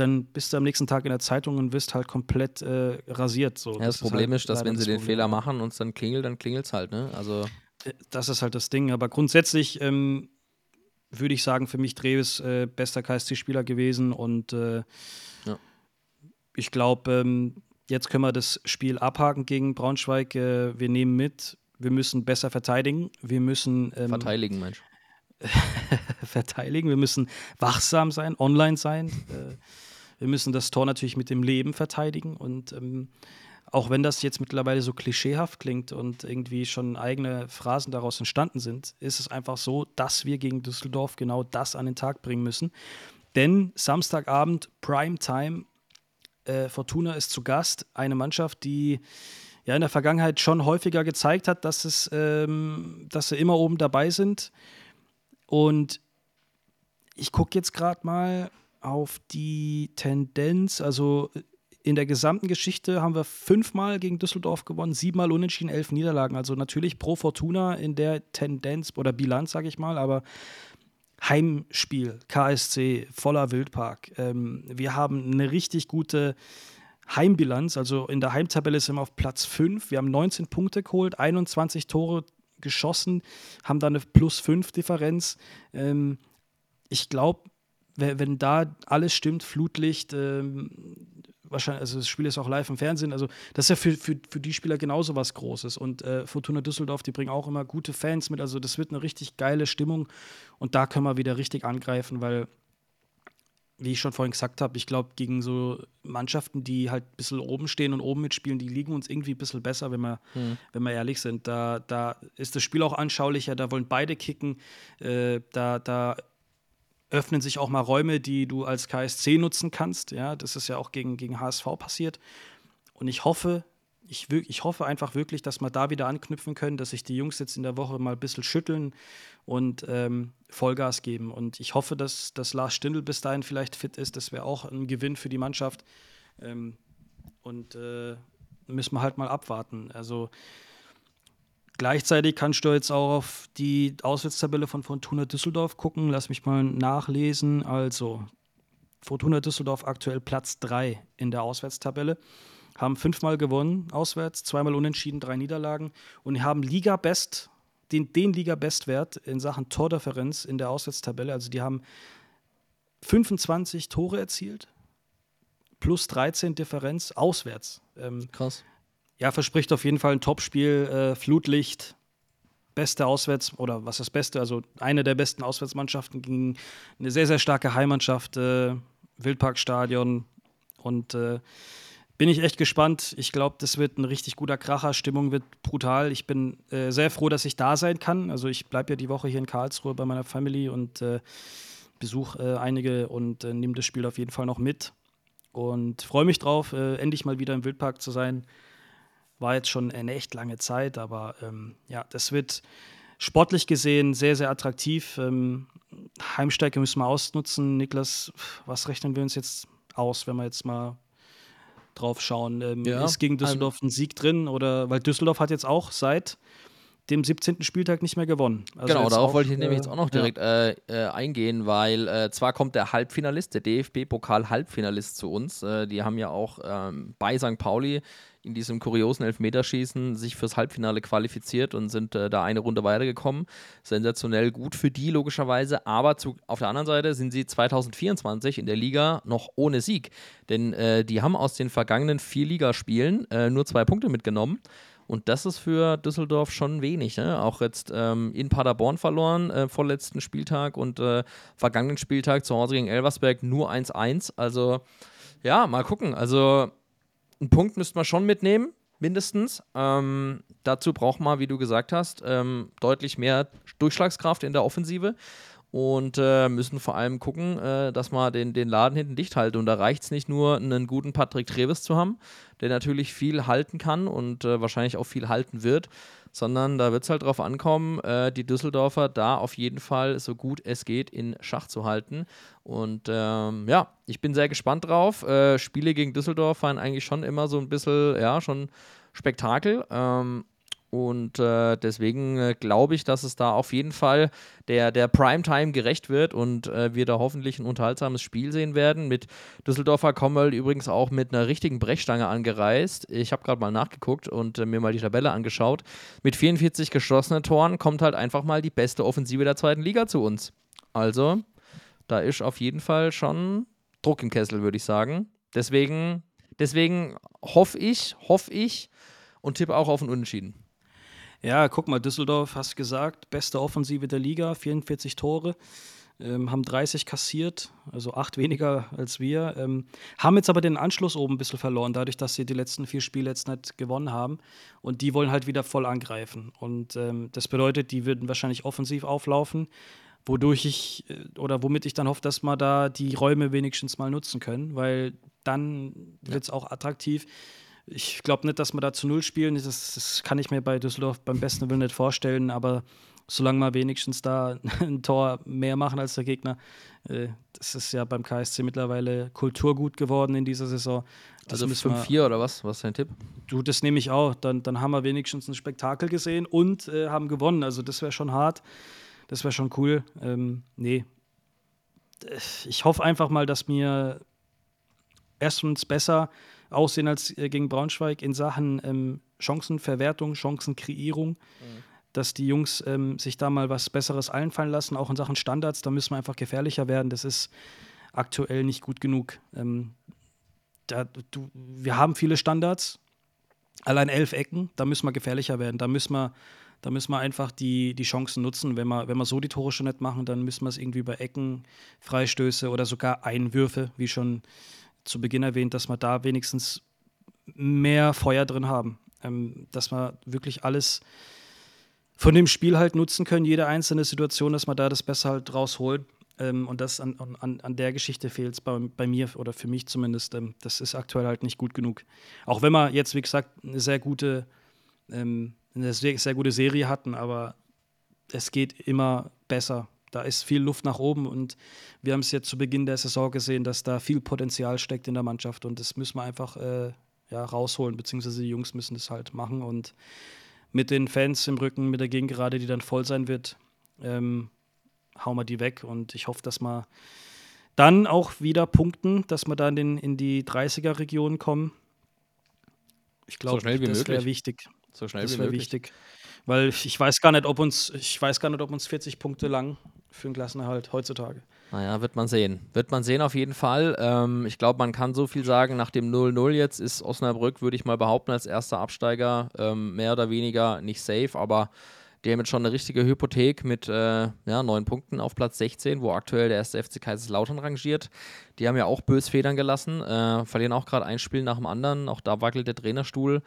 dann bist du am nächsten Tag in der Zeitung und wirst halt komplett äh, rasiert. So. Ja, das, das Problem ist, halt ist dass wenn sie den Problem. Fehler machen und es dann klingelt, dann klingelt es halt, ne? Also. Äh, das ist halt das Ding. Aber grundsätzlich ähm, würde ich sagen, für mich Dreves äh, bester KSC-Spieler gewesen und äh, ja. ich glaube, ähm, jetzt können wir das Spiel abhaken gegen Braunschweig. Äh, wir nehmen mit, wir müssen besser verteidigen. Wir müssen. Ähm, Verteidigen, Mensch. verteidigen. Wir müssen wachsam sein, online sein. Wir müssen das Tor natürlich mit dem Leben verteidigen. Und ähm, auch wenn das jetzt mittlerweile so klischeehaft klingt und irgendwie schon eigene Phrasen daraus entstanden sind, ist es einfach so, dass wir gegen Düsseldorf genau das an den Tag bringen müssen. Denn Samstagabend, Primetime, äh, Fortuna ist zu Gast. Eine Mannschaft, die ja in der Vergangenheit schon häufiger gezeigt hat, dass, es, ähm, dass sie immer oben dabei sind. Und ich gucke jetzt gerade mal auf die Tendenz. Also in der gesamten Geschichte haben wir fünfmal gegen Düsseldorf gewonnen, siebenmal unentschieden, elf Niederlagen. Also natürlich pro Fortuna in der Tendenz oder Bilanz, sage ich mal, aber Heimspiel, KSC, voller Wildpark. Ähm, wir haben eine richtig gute Heimbilanz. Also in der Heimtabelle sind wir auf Platz 5. Wir haben 19 Punkte geholt, 21 Tore geschossen, haben da eine plus 5 Differenz. Ähm, ich glaube, wenn da alles stimmt, Flutlicht, ähm, wahrscheinlich, also das Spiel ist auch live im Fernsehen, also das ist ja für, für, für die Spieler genauso was Großes. Und äh, Fortuna Düsseldorf, die bringen auch immer gute Fans mit, also das wird eine richtig geile Stimmung und da können wir wieder richtig angreifen, weil, wie ich schon vorhin gesagt habe, ich glaube, gegen so Mannschaften, die halt ein bisschen oben stehen und oben mitspielen, die liegen uns irgendwie ein bisschen besser, wenn wir, mhm. wenn wir ehrlich sind. Da, da ist das Spiel auch anschaulicher, da wollen beide kicken, äh, da, da öffnen sich auch mal Räume, die du als KSC nutzen kannst. Ja, das ist ja auch gegen, gegen HSV passiert. Und ich hoffe, ich, ich hoffe einfach wirklich, dass wir da wieder anknüpfen können, dass sich die Jungs jetzt in der Woche mal ein bisschen schütteln und ähm, Vollgas geben. Und ich hoffe, dass, dass Lars Stindl bis dahin vielleicht fit ist. Das wäre auch ein Gewinn für die Mannschaft. Ähm, und äh, müssen wir halt mal abwarten. Also Gleichzeitig kannst du jetzt auch auf die Auswärtstabelle von Fortuna Düsseldorf gucken. Lass mich mal nachlesen. Also, Fortuna Düsseldorf aktuell Platz 3 in der Auswärtstabelle. Haben fünfmal gewonnen auswärts, zweimal unentschieden, drei Niederlagen und haben Liga-Best, den, den Liga-Bestwert in Sachen Tordifferenz in der Auswärtstabelle. Also, die haben 25 Tore erzielt, plus 13 Differenz auswärts. Ähm, Krass ja, verspricht auf jeden Fall ein Topspiel. Äh, Flutlicht, beste Auswärts- oder was das Beste? Also eine der besten Auswärtsmannschaften gegen eine sehr, sehr starke Heimmannschaft, äh, Wildparkstadion. Und äh, bin ich echt gespannt. Ich glaube, das wird ein richtig guter Kracher. Stimmung wird brutal. Ich bin äh, sehr froh, dass ich da sein kann. Also ich bleibe ja die Woche hier in Karlsruhe bei meiner Family und äh, besuche äh, einige und nehme das Spiel auf jeden Fall noch mit. Und freue mich drauf, endlich mal wieder im Wildpark zu sein. War jetzt schon eine echt lange Zeit, aber ähm, ja, das wird sportlich gesehen sehr, sehr attraktiv. Ähm, Heimstärke müssen wir ausnutzen. Niklas, was rechnen wir uns jetzt aus, wenn wir jetzt mal drauf schauen? Ähm, ja, ist gegen Düsseldorf ein Sieg drin? Oder weil Düsseldorf hat jetzt auch seit dem 17. Spieltag nicht mehr gewonnen. Also genau, darauf auch, wollte ich nämlich jetzt auch noch direkt ja. äh, äh, eingehen, weil äh, zwar kommt der Halbfinalist, der DFB-Pokal-Halbfinalist zu uns. Äh, die haben ja auch ähm, bei St. Pauli in diesem kuriosen Elfmeterschießen sich fürs Halbfinale qualifiziert und sind äh, da eine Runde weitergekommen. Sensationell gut für die logischerweise, aber zu, auf der anderen Seite sind sie 2024 in der Liga noch ohne Sieg, denn äh, die haben aus den vergangenen vier Ligaspielen äh, nur zwei Punkte mitgenommen. Und das ist für Düsseldorf schon wenig. Ne? Auch jetzt ähm, in Paderborn verloren, äh, vorletzten Spieltag und äh, vergangenen Spieltag zu Hause gegen Elversberg nur 1-1. Also ja, mal gucken. Also einen Punkt müsste man schon mitnehmen, mindestens. Ähm, dazu braucht man, wie du gesagt hast, ähm, deutlich mehr Durchschlagskraft in der Offensive und äh, müssen vor allem gucken, äh, dass man den, den Laden hinten dicht halten. Und da reicht es nicht nur, einen guten Patrick Treves zu haben, der natürlich viel halten kann und äh, wahrscheinlich auch viel halten wird, sondern da wird es halt darauf ankommen, äh, die Düsseldorfer da auf jeden Fall so gut es geht in Schach zu halten. Und ähm, ja, ich bin sehr gespannt drauf. Äh, Spiele gegen Düsseldorf waren eigentlich schon immer so ein bisschen, ja, schon Spektakel. Ähm, und äh, deswegen äh, glaube ich, dass es da auf jeden Fall der, der Primetime gerecht wird und äh, wir da hoffentlich ein unterhaltsames Spiel sehen werden. Mit Düsseldorfer Kommel übrigens auch mit einer richtigen Brechstange angereist. Ich habe gerade mal nachgeguckt und äh, mir mal die Tabelle angeschaut. Mit 44 geschlossenen Toren kommt halt einfach mal die beste Offensive der zweiten Liga zu uns. Also, da ist auf jeden Fall schon Druck im Kessel, würde ich sagen. Deswegen, deswegen hoffe ich, hoffe ich und tippe auch auf ein Unentschieden. Ja, guck mal, Düsseldorf, hast gesagt, beste Offensive der Liga, 44 Tore, ähm, haben 30 kassiert, also acht weniger als wir. Ähm, haben jetzt aber den Anschluss oben ein bisschen verloren, dadurch, dass sie die letzten vier Spiele jetzt nicht gewonnen haben. Und die wollen halt wieder voll angreifen. Und ähm, das bedeutet, die würden wahrscheinlich offensiv auflaufen wodurch ich äh, oder womit ich dann hoffe, dass wir da die Räume wenigstens mal nutzen können, weil dann wird es auch attraktiv ich glaube nicht, dass wir da zu Null spielen. Das, das, kann ich mir bei Düsseldorf beim besten Willen nicht vorstellen. Aber solange wir wenigstens da ein Tor mehr machen als der Gegner, äh, das ist ja beim KSC mittlerweile Kulturgut geworden in dieser Saison. Das also 5-4 oder was? Was ist dein Tipp? Du, das nehme ich auch. Dann, dann haben wir wenigstens ein Spektakel gesehen und äh, haben gewonnen. Also das wäre schon hart. Das wäre schon cool. Ähm, nee. Ich hoffe einfach mal, dass wir erstens besser aussehen als äh, gegen Braunschweig in Sachen ähm, Chancenverwertung, Chancenkreierung. Mhm. Dass die Jungs ähm, sich da mal was Besseres einfallen lassen, auch in Sachen Standards. Da müssen wir einfach gefährlicher werden. Das ist aktuell nicht gut genug. Ähm, da, du, wir haben viele Standards, allein elf Ecken, da müssen wir gefährlicher werden. Da müssen wir, da müssen wir einfach die, die Chancen nutzen. Wenn wir, wenn wir so die Tore schon nicht machen, dann müssen wir es irgendwie bei Ecken, Freistöße oder sogar Einwürfe, wie schon zu Beginn erwähnt, dass wir da wenigstens mehr Feuer drin haben. Ähm, dass wir wirklich alles von dem Spiel halt nutzen können, jede einzelne Situation, dass man da das besser halt rausholt. Ähm, und das an, an, an der Geschichte fehlt es bei, bei, mir oder für mich zumindest. Ähm, das ist aktuell halt nicht gut genug. Auch wenn wir jetzt, wie gesagt, eine sehr gute, ähm, eine sehr, sehr gute Serie hatten, aber es geht immer besser. Da ist viel Luft nach oben und wir haben es jetzt zu Beginn der Saison gesehen, dass da viel Potenzial steckt in der Mannschaft und das müssen wir einfach äh, ja, rausholen, beziehungsweise die Jungs müssen das halt machen und mit den Fans im Rücken, mit der Gegengerade, die dann voll sein wird, ähm, hauen wir die weg und ich hoffe, dass wir dann auch wieder punkten, dass wir dann in, in die 30er-Region kommen. Ich glaube, so das wäre wichtig. So schnell das wie möglich. wichtig. Weil ich weiß gar nicht, ob uns, ich weiß gar nicht, ob uns 40 Punkte lang für einen Klassenerhalt heutzutage. Naja, wird man sehen. Wird man sehen auf jeden Fall. Ähm, ich glaube, man kann so viel sagen, nach dem 0-0 jetzt ist Osnabrück, würde ich mal behaupten, als erster Absteiger ähm, mehr oder weniger nicht safe, aber die haben jetzt schon eine richtige Hypothek mit äh, ja, neun Punkten auf Platz 16, wo aktuell der erste FC Kaiserslautern rangiert. Die haben ja auch bös Federn gelassen, äh, verlieren auch gerade ein Spiel nach dem anderen. Auch da wackelt der Trainerstuhl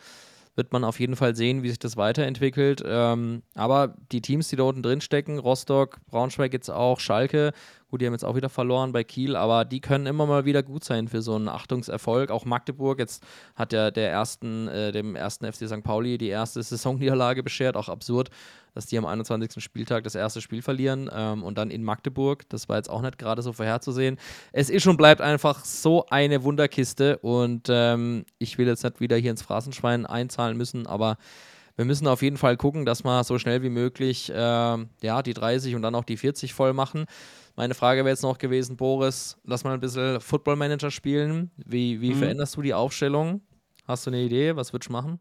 wird man auf jeden Fall sehen, wie sich das weiterentwickelt. Ähm, aber die Teams, die da unten drin stecken, Rostock, Braunschweig jetzt auch, Schalke, gut, die haben jetzt auch wieder verloren bei Kiel, aber die können immer mal wieder gut sein für so einen Achtungserfolg. Auch Magdeburg, jetzt hat ja der ersten, äh, dem ersten FC St. Pauli die erste Saisonniederlage beschert, auch absurd dass die am 21. Spieltag das erste Spiel verlieren ähm, und dann in Magdeburg. Das war jetzt auch nicht gerade so vorherzusehen. Es ist und bleibt einfach so eine Wunderkiste und ähm, ich will jetzt nicht wieder hier ins Phrasenschwein einzahlen müssen, aber wir müssen auf jeden Fall gucken, dass wir so schnell wie möglich äh, ja, die 30 und dann auch die 40 voll machen. Meine Frage wäre jetzt noch gewesen, Boris, lass mal ein bisschen Football Manager spielen. Wie, wie mhm. veränderst du die Aufstellung? Hast du eine Idee? Was würdest du machen?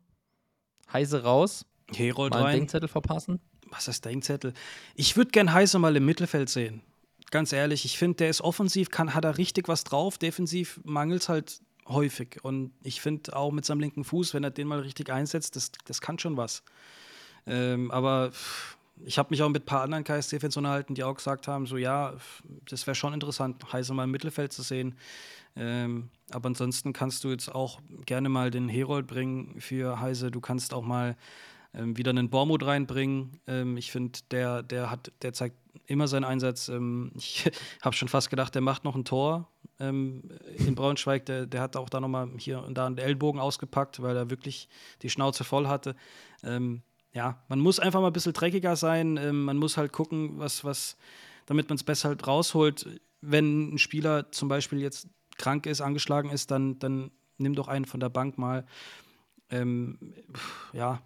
Heise raus? Herold mal einen rein. Denkzettel verpassen? Was ist Denkzettel? Ich würde gern Heißer mal im Mittelfeld sehen. Ganz ehrlich, ich finde, der ist offensiv, kann, hat er richtig was drauf. Defensiv mangelt es halt häufig. Und ich finde auch mit seinem linken Fuß, wenn er den mal richtig einsetzt, das, das kann schon was. Ähm, aber ich habe mich auch mit ein paar anderen KSC-Fans unterhalten, die auch gesagt haben: so ja, das wäre schon interessant, Heißer mal im Mittelfeld zu sehen. Ähm, aber ansonsten kannst du jetzt auch gerne mal den Herold bringen für Heise. Du kannst auch mal ähm, wieder einen Bormut reinbringen. Ähm, ich finde, der, der hat, der zeigt immer seinen Einsatz. Ähm, ich habe schon fast gedacht, der macht noch ein Tor ähm, in Braunschweig. Der, der hat auch da nochmal hier und da einen Ellbogen ausgepackt, weil er wirklich die Schnauze voll hatte. Ähm, ja, man muss einfach mal ein bisschen dreckiger sein. Man muss halt gucken, was, was, damit man es besser halt rausholt. Wenn ein Spieler zum Beispiel jetzt krank ist, angeschlagen ist, dann, dann nimm doch einen von der Bank mal. Ähm, ja,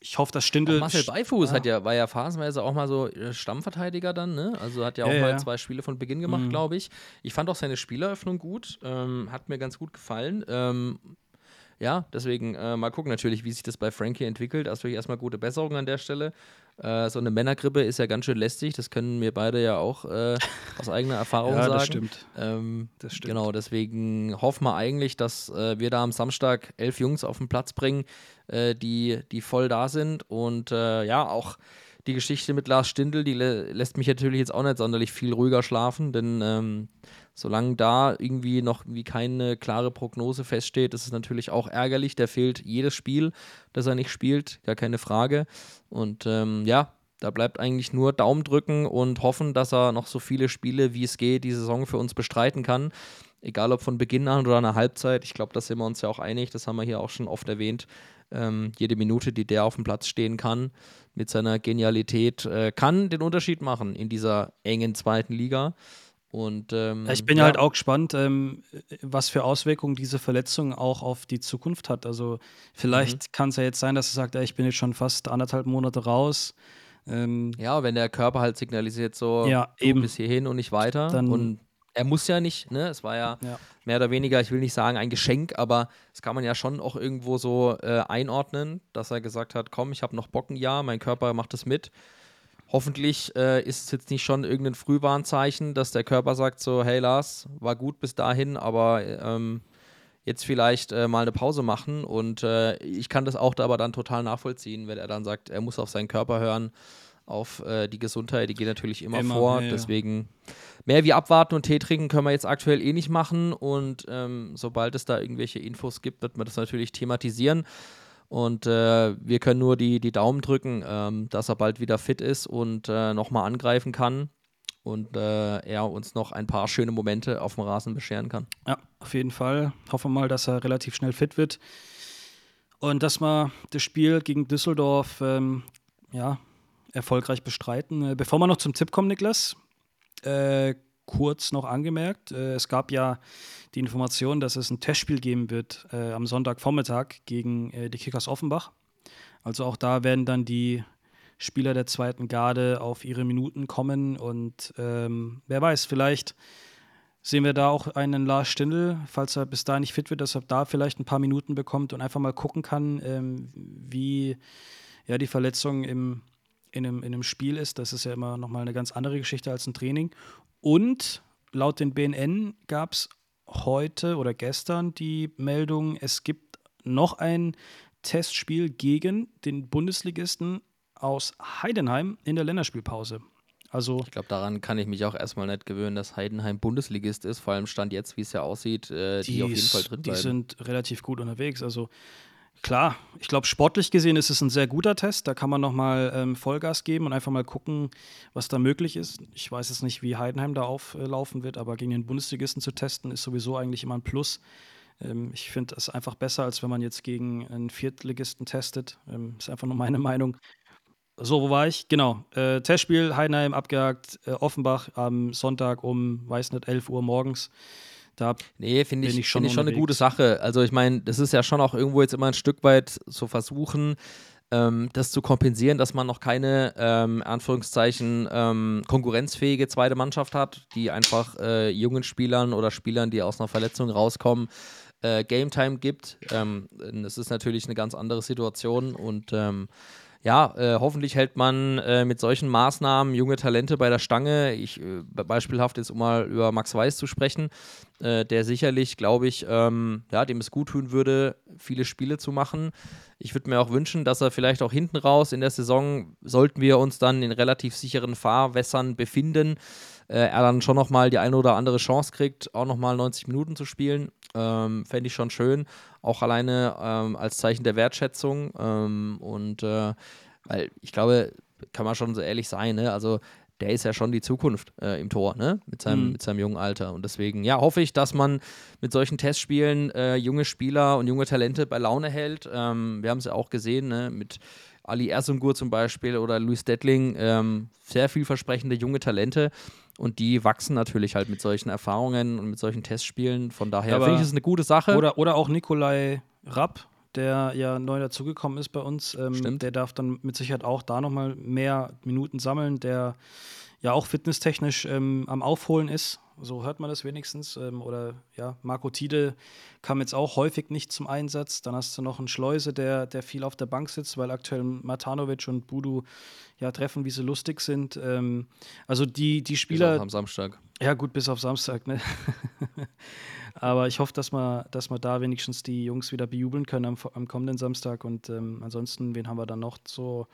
ich hoffe, dass Stindl. Auch Marcel Beifuß ja. Hat ja, war ja phasenweise auch mal so äh, Stammverteidiger dann, ne? Also hat ja auch ja, mal zwei Spiele von Beginn gemacht, mhm. glaube ich. Ich fand auch seine Spieleröffnung gut, ähm, hat mir ganz gut gefallen. Ähm, ja, deswegen äh, mal gucken natürlich, wie sich das bei Frankie entwickelt. Also erstmal gute Besserung an der Stelle. Äh, so eine Männergrippe ist ja ganz schön lästig. Das können wir beide ja auch äh, aus eigener Erfahrung ja, sagen. Das stimmt. Ähm, das stimmt. Genau, deswegen hoffen wir eigentlich, dass äh, wir da am Samstag elf Jungs auf den Platz bringen, äh, die, die voll da sind. Und äh, ja, auch die Geschichte mit Lars Stindl, die lä lässt mich natürlich jetzt auch nicht sonderlich viel ruhiger schlafen, denn ähm, solange da irgendwie noch wie keine klare Prognose feststeht, ist es natürlich auch ärgerlich. Der fehlt jedes Spiel, das er nicht spielt, gar keine Frage. Und ähm, ja, da bleibt eigentlich nur Daumen drücken und hoffen, dass er noch so viele Spiele, wie es geht, die Saison für uns bestreiten kann. Egal ob von Beginn an oder einer Halbzeit. Ich glaube, da sind wir uns ja auch einig. Das haben wir hier auch schon oft erwähnt. Ähm, jede Minute, die der auf dem Platz stehen kann, mit seiner Genialität, äh, kann den Unterschied machen in dieser engen zweiten Liga. Und, ähm, ich bin ja. halt auch gespannt, ähm, was für Auswirkungen diese Verletzung auch auf die Zukunft hat. Also vielleicht mhm. kann es ja jetzt sein, dass er sagt, ey, ich bin jetzt schon fast anderthalb Monate raus. Ähm, Ja, wenn der Körper halt signalisiert, so Ja, eben. bis hierhin und nicht weiter. Dann- und er muss ja nicht, ne? Es war ja, Ja. mehr oder weniger, ich will nicht sagen ein Geschenk, aber das kann man ja schon auch irgendwo so äh, einordnen, dass er gesagt hat, komm, ich habe noch Bock ein Jahr, mein Körper macht es mit. Hoffentlich äh, ist es jetzt nicht schon irgendein Frühwarnzeichen, dass der Körper sagt so, hey Lars, war gut bis dahin, aber ähm, jetzt vielleicht äh, mal eine Pause machen. Und äh, ich kann das auch da aber dann total nachvollziehen, wenn er dann sagt, er muss auf seinen Körper hören, auf äh, die Gesundheit, die geht natürlich immer, Immer, vor. ja. Deswegen mehr wie abwarten und Tee trinken können wir jetzt aktuell eh nicht machen. Und ähm, sobald es da irgendwelche Infos gibt, wird man das natürlich thematisieren. Und äh, wir können nur die, die Daumen drücken, ähm, dass er bald wieder fit ist und äh, nochmal angreifen kann. Und äh, er uns noch ein paar schöne Momente auf dem Rasen bescheren kann. Ja, auf jeden Fall. Hoffen wir mal, dass er relativ schnell fit wird. Und dass wir das Spiel gegen Düsseldorf ähm, ja, erfolgreich bestreiten. Äh, bevor wir noch zum Tipp kommen, Niklas, äh, kurz noch angemerkt, äh, es gab ja die Information, dass es ein Testspiel geben wird äh, am Sonntagvormittag gegen äh, die Kickers Offenbach. Also auch da werden dann die Spieler der zweiten Garde auf ihre Minuten kommen und ähm, wer weiß, vielleicht sehen wir da auch einen Lars Stindl, falls er bis dahin nicht fit wird, dass er da vielleicht ein paar Minuten bekommt und einfach mal gucken kann, ähm, wie ja, die Verletzung im, in, einem, in einem Spiel ist. Das ist ja immer nochmal eine ganz andere Geschichte als ein Training. Und laut den BNN gab es heute oder gestern die Meldung, es gibt noch ein Testspiel gegen den Bundesligisten aus Heidenheim in der Länderspielpause. Also Ich glaube, daran kann ich mich auch erstmal nicht gewöhnen, dass Heidenheim Bundesligist ist, vor allem Stand jetzt, wie es ja aussieht, äh, die, auf jeden Fall drin die bleiben. sind relativ gut unterwegs. Also klar, ich glaube, sportlich gesehen ist es ein sehr guter Test. Da kann man nochmal ähm, Vollgas geben und einfach mal gucken, was da möglich ist. Ich weiß jetzt nicht, wie Heidenheim da auflaufen wird, aber gegen den Bundesligisten zu testen, ist sowieso eigentlich immer ein Plus. Ähm, ich finde es einfach besser, als wenn man jetzt gegen einen Viertligisten testet. Ähm, ist einfach nur meine Meinung. So, wo war ich? Genau. Äh, Testspiel, Heidenheim abgehakt, äh, Offenbach am Sonntag um, weiß nicht, 11 Uhr morgens. Da Nee, finde ich, ich schon find ich schon eine gute Sache. Also ich meine, das ist ja schon auch irgendwo jetzt immer ein Stück weit zu versuchen, ähm, das zu kompensieren, dass man noch keine, ähm, Anführungszeichen, ähm, konkurrenzfähige zweite Mannschaft hat, die einfach äh, jungen Spielern oder Spielern, die aus einer Verletzung rauskommen, äh, Game Time gibt. Ähm, das ist natürlich eine ganz andere Situation und ähm, ja, äh, hoffentlich hält man äh, mit solchen Maßnahmen junge Talente bei der Stange. Ich äh, be- beispielhaft jetzt um mal über Max Weiß zu sprechen, äh, der sicherlich, glaube ich, ähm, ja, dem es gut tun würde, viele Spiele zu machen. Ich würde mir auch wünschen, dass er vielleicht auch hinten raus in der Saison, sollten wir uns dann in relativ sicheren Fahrwässern befinden, äh, er dann schon nochmal die eine oder andere Chance kriegt, auch nochmal 90 Minuten zu spielen. Ähm, Fände ich schon schön, auch alleine ähm, als Zeichen der Wertschätzung. Ähm, und äh, weil ich glaube, kann man schon so ehrlich sein, ne? Also der ist ja schon die Zukunft äh, im Tor, ne? Mit seinem, Mhm. mit seinem jungen Alter. Und deswegen, ja, hoffe ich, dass man mit solchen Testspielen äh, junge Spieler und junge Talente bei Laune hält. Ähm, wir haben es ja auch gesehen, ne? Mit Ali Ersungur zum Beispiel oder Luis Dettling, ähm, sehr vielversprechende junge Talente. Und die wachsen natürlich halt mit solchen Erfahrungen und mit solchen Testspielen. Von daher Aber- finde ich es eine gute Sache. Oder, oder auch Nikolai Rapp, der ja neu dazugekommen ist bei uns. Ähm. Der darf dann mit Sicherheit auch da nochmal mehr Minuten sammeln, der ja auch fitnesstechnisch ähm, am Aufholen ist. So hört man das wenigstens. Ähm, oder ja, Marco Tide kam jetzt auch häufig nicht zum Einsatz. Dann hast du noch einen Schleuse, der, der viel auf der Bank sitzt, weil aktuell Matanovic und Budu ja treffen, wie sie lustig sind. Ähm, also die, die Bis Spieler. auf am Samstag. Ja, gut, bis auf Samstag, ne? Aber ich hoffe, dass wir, dass wir da wenigstens die Jungs wieder bejubeln können am, am kommenden Samstag. Und ähm, ansonsten, wen haben wir dann noch so?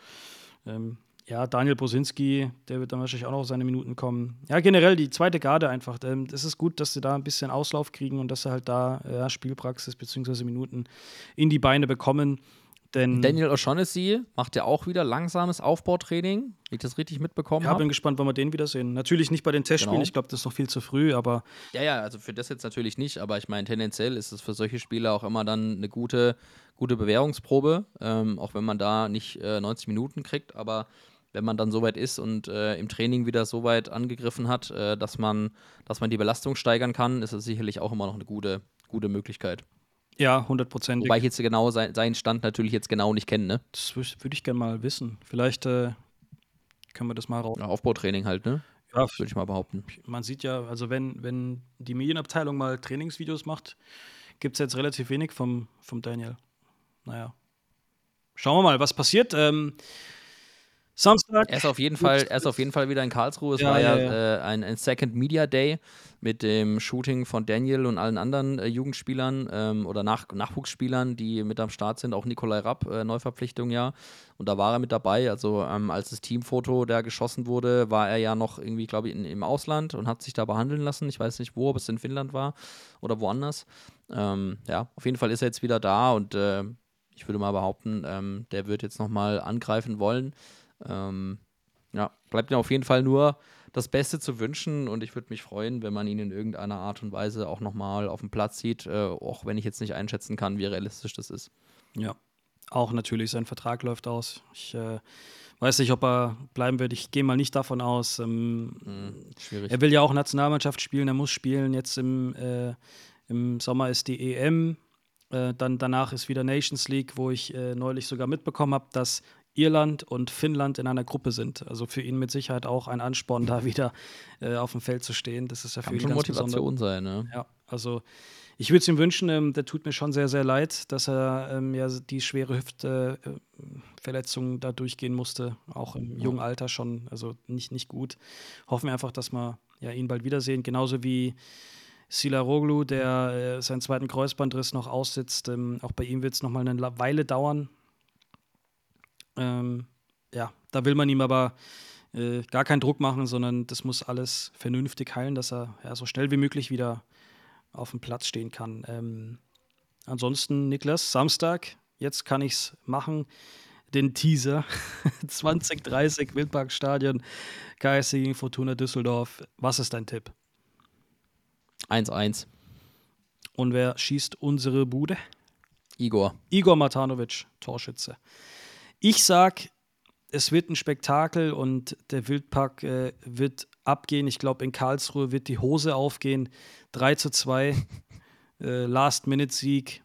Ja, Daniel Bosinski, der wird dann wahrscheinlich auch noch seine Minuten kommen. Ja, generell die zweite Garde einfach. Ähm, es ist gut, dass sie da ein bisschen Auslauf kriegen und dass sie halt da ja, Spielpraxis bzw. Minuten in die Beine bekommen. Denn Daniel O'Shaughnessy macht ja auch wieder langsames Aufbautraining, wenn ich das richtig mitbekommen ja, habe. bin gespannt, wann wir den wiedersehen. Natürlich nicht bei den Testspielen, Genau. ich glaube, das ist noch viel zu früh, aber Ja, ja, also für das jetzt natürlich nicht, aber ich meine, tendenziell ist es für solche Spieler auch immer dann eine gute, gute Bewährungsprobe, ähm, auch wenn man da nicht äh, 90 Minuten kriegt, aber wenn man dann soweit ist und äh, im Training wieder so weit angegriffen hat, äh, dass, man, dass man die Belastung steigern kann, ist es sicherlich auch immer noch eine gute, gute Möglichkeit. ja, hundertprozentig. Wobei ich jetzt genau sein, seinen Stand natürlich jetzt genau nicht kenne, ne? Das würde ich gerne mal wissen. Vielleicht äh, können wir das mal raus. Ja, Aufbautraining halt, ne? Ja, Würde ich mal behaupten. man sieht ja, also wenn, wenn die Medienabteilung mal Trainingsvideos macht, gibt es jetzt relativ wenig vom, vom Daniel. Naja. Schauen wir mal, was passiert. Ähm, Samstag. Er ist auf jeden Fall, er ist auf jeden Fall wieder in Karlsruhe. Es Ja, war ja, ja, Äh, ein, ein Second Media Day mit dem Shooting von Daniel und allen anderen äh, Jugendspielern ähm, oder Nach Nachwuchsspielern, die mit am Start sind. Auch Nikolai Rapp, äh, Neuverpflichtung ja. Und da war er mit dabei. Also ähm, als das Teamfoto da geschossen wurde, war er ja noch irgendwie, glaube ich, in, im Ausland und hat sich da behandeln lassen. Ich weiß nicht wo, ob es in Finnland war oder woanders. Ähm, ja, auf jeden Fall ist er jetzt wieder da und äh, ich würde mal behaupten, ähm, der wird jetzt nochmal angreifen wollen. Ähm, ja, bleibt mir auf jeden Fall nur das Beste zu wünschen und ich würde mich freuen, wenn man ihn in irgendeiner Art und Weise auch nochmal auf dem Platz sieht, äh, auch wenn ich jetzt nicht einschätzen kann, wie realistisch das ist. Ja, auch natürlich, sein Vertrag läuft aus. Ich äh, weiß nicht, ob er bleiben wird. Ich gehe mal nicht davon aus. Ähm, Schwierig. er will ja auch Nationalmannschaft spielen, er muss spielen. Jetzt im, äh, im Sommer ist die EM. Äh, dann danach ist wieder Nations League, wo ich äh, neulich sogar mitbekommen habe, dass Irland und Finnland in einer Gruppe sind. Also für ihn mit Sicherheit auch ein Ansporn, da wieder äh, auf dem Feld zu stehen. Das ist ja für Kann ihn schon ganz Motivation sein, ne? Ja, also ich würde es ihm wünschen, ähm, der tut mir schon sehr, sehr leid, dass er ähm, ja die schwere Hüftverletzung da durchgehen musste, auch im jungen Alter schon, also nicht, nicht gut. Hoffen wir einfach, dass wir ja, ihn bald wiedersehen, genauso wie Sila Roglu, der äh, seinen zweiten Kreuzbandriss noch aussitzt. Ähm, auch bei ihm wird es nochmal eine La- Weile dauern. Ähm, ja, da will man ihm aber äh, gar keinen Druck machen, sondern das muss alles vernünftig heilen, dass er ja, so schnell wie möglich wieder auf dem Platz stehen kann. Ähm, ansonsten, Niklas, Samstag, jetzt kann ich es machen. Den Teaser 2030 Wildparkstadion, KSC gegen Fortuna Düsseldorf. Was ist dein Tipp? 1-1. Und wer schießt unsere Bude? Igor. Igor Matanovic, Torschütze. Ich sag, es wird ein Spektakel und der Wildpark äh, wird abgehen. Ich glaube, in Karlsruhe wird die Hose aufgehen. 3 zu 2, äh, Last-Minute-Sieg.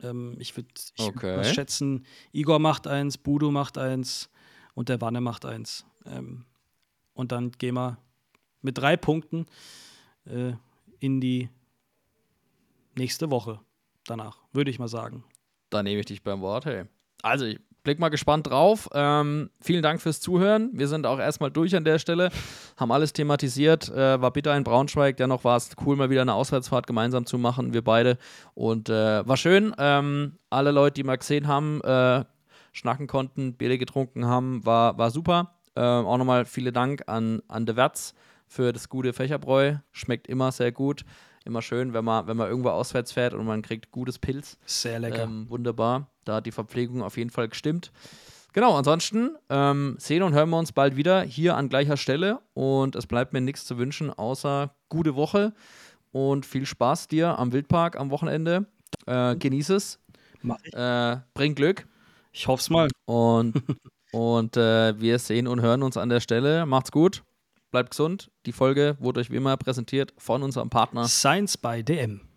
Ähm, ich würde Okay. schätzen, Igor macht eins, Budo macht eins und der Wanne macht eins. Ähm, und dann gehen wir mit drei Punkten äh, in die nächste Woche danach, würde ich mal sagen. Da nehme ich dich beim Wort, hey. Also, ich blick mal gespannt drauf. Ähm, vielen Dank fürs Zuhören. Wir sind auch erstmal durch an der Stelle, haben alles thematisiert. Äh, war bitter in Braunschweig, dennoch war es cool, mal wieder eine Auswärtsfahrt gemeinsam zu machen, wir beide. Und äh, war schön. Ähm, alle Leute, die mal gesehen haben, äh, schnacken konnten, Bier getrunken haben, war, war super. Ähm, auch nochmal vielen Dank an, an De Wertz für das gute Fächerbräu. Schmeckt immer sehr gut. Immer schön, wenn man, wenn man irgendwo auswärts fährt und man kriegt gutes Pilz. Sehr lecker. Ähm, wunderbar. Da hat die Verpflegung auf jeden Fall gestimmt. Genau, ansonsten ähm, sehen und hören wir uns bald wieder hier an gleicher Stelle. Und es bleibt mir nichts zu wünschen, außer gute Woche und viel Spaß dir am Wildpark am Wochenende. Äh, genieß es. Äh, bring Glück. Ich hoffe es mal. Und, und äh, wir sehen und hören uns an der Stelle. Macht's gut. Bleibt gesund. Die Folge wurde euch wie immer präsentiert von unserem Partner Science by DM.